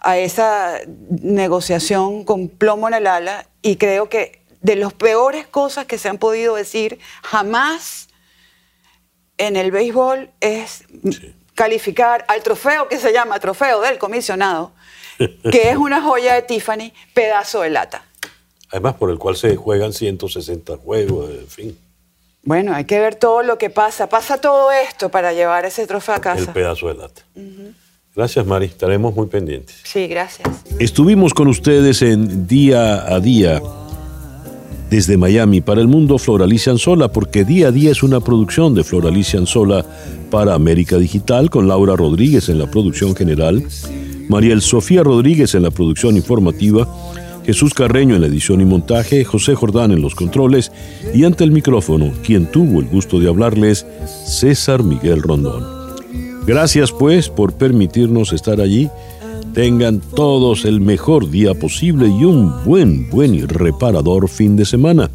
K: a esa negociación con plomo en el ala y creo que de las peores cosas que se han podido decir jamás en el béisbol es calificar al trofeo que se llama trofeo del comisionado, que es una joya de Tiffany, pedazo de lata.
A: Además, por el cual se juegan 160 juegos, en fin.
K: Bueno, hay que ver todo lo que pasa. Pasa todo esto para llevar ese trofeo a casa.
A: El pedazo de lata. Gracias, Mari. Estaremos muy pendientes.
K: Sí, gracias.
A: Estuvimos con ustedes en Día a Día desde Miami para el mundo Floralicia Anzola, porque Día a Día es una producción de Floralicia Anzola para América Digital, con Laura Rodríguez en la producción general, Mariel Sofía Rodríguez en la producción informativa, Jesús Carreño en la edición y montaje, José Jordán en los controles y ante el micrófono, quien tuvo el gusto de hablarles, César Miguel Rondón. Gracias pues por permitirnos estar allí. Tengan todos el mejor día posible y un buen, buen y reparador fin de semana.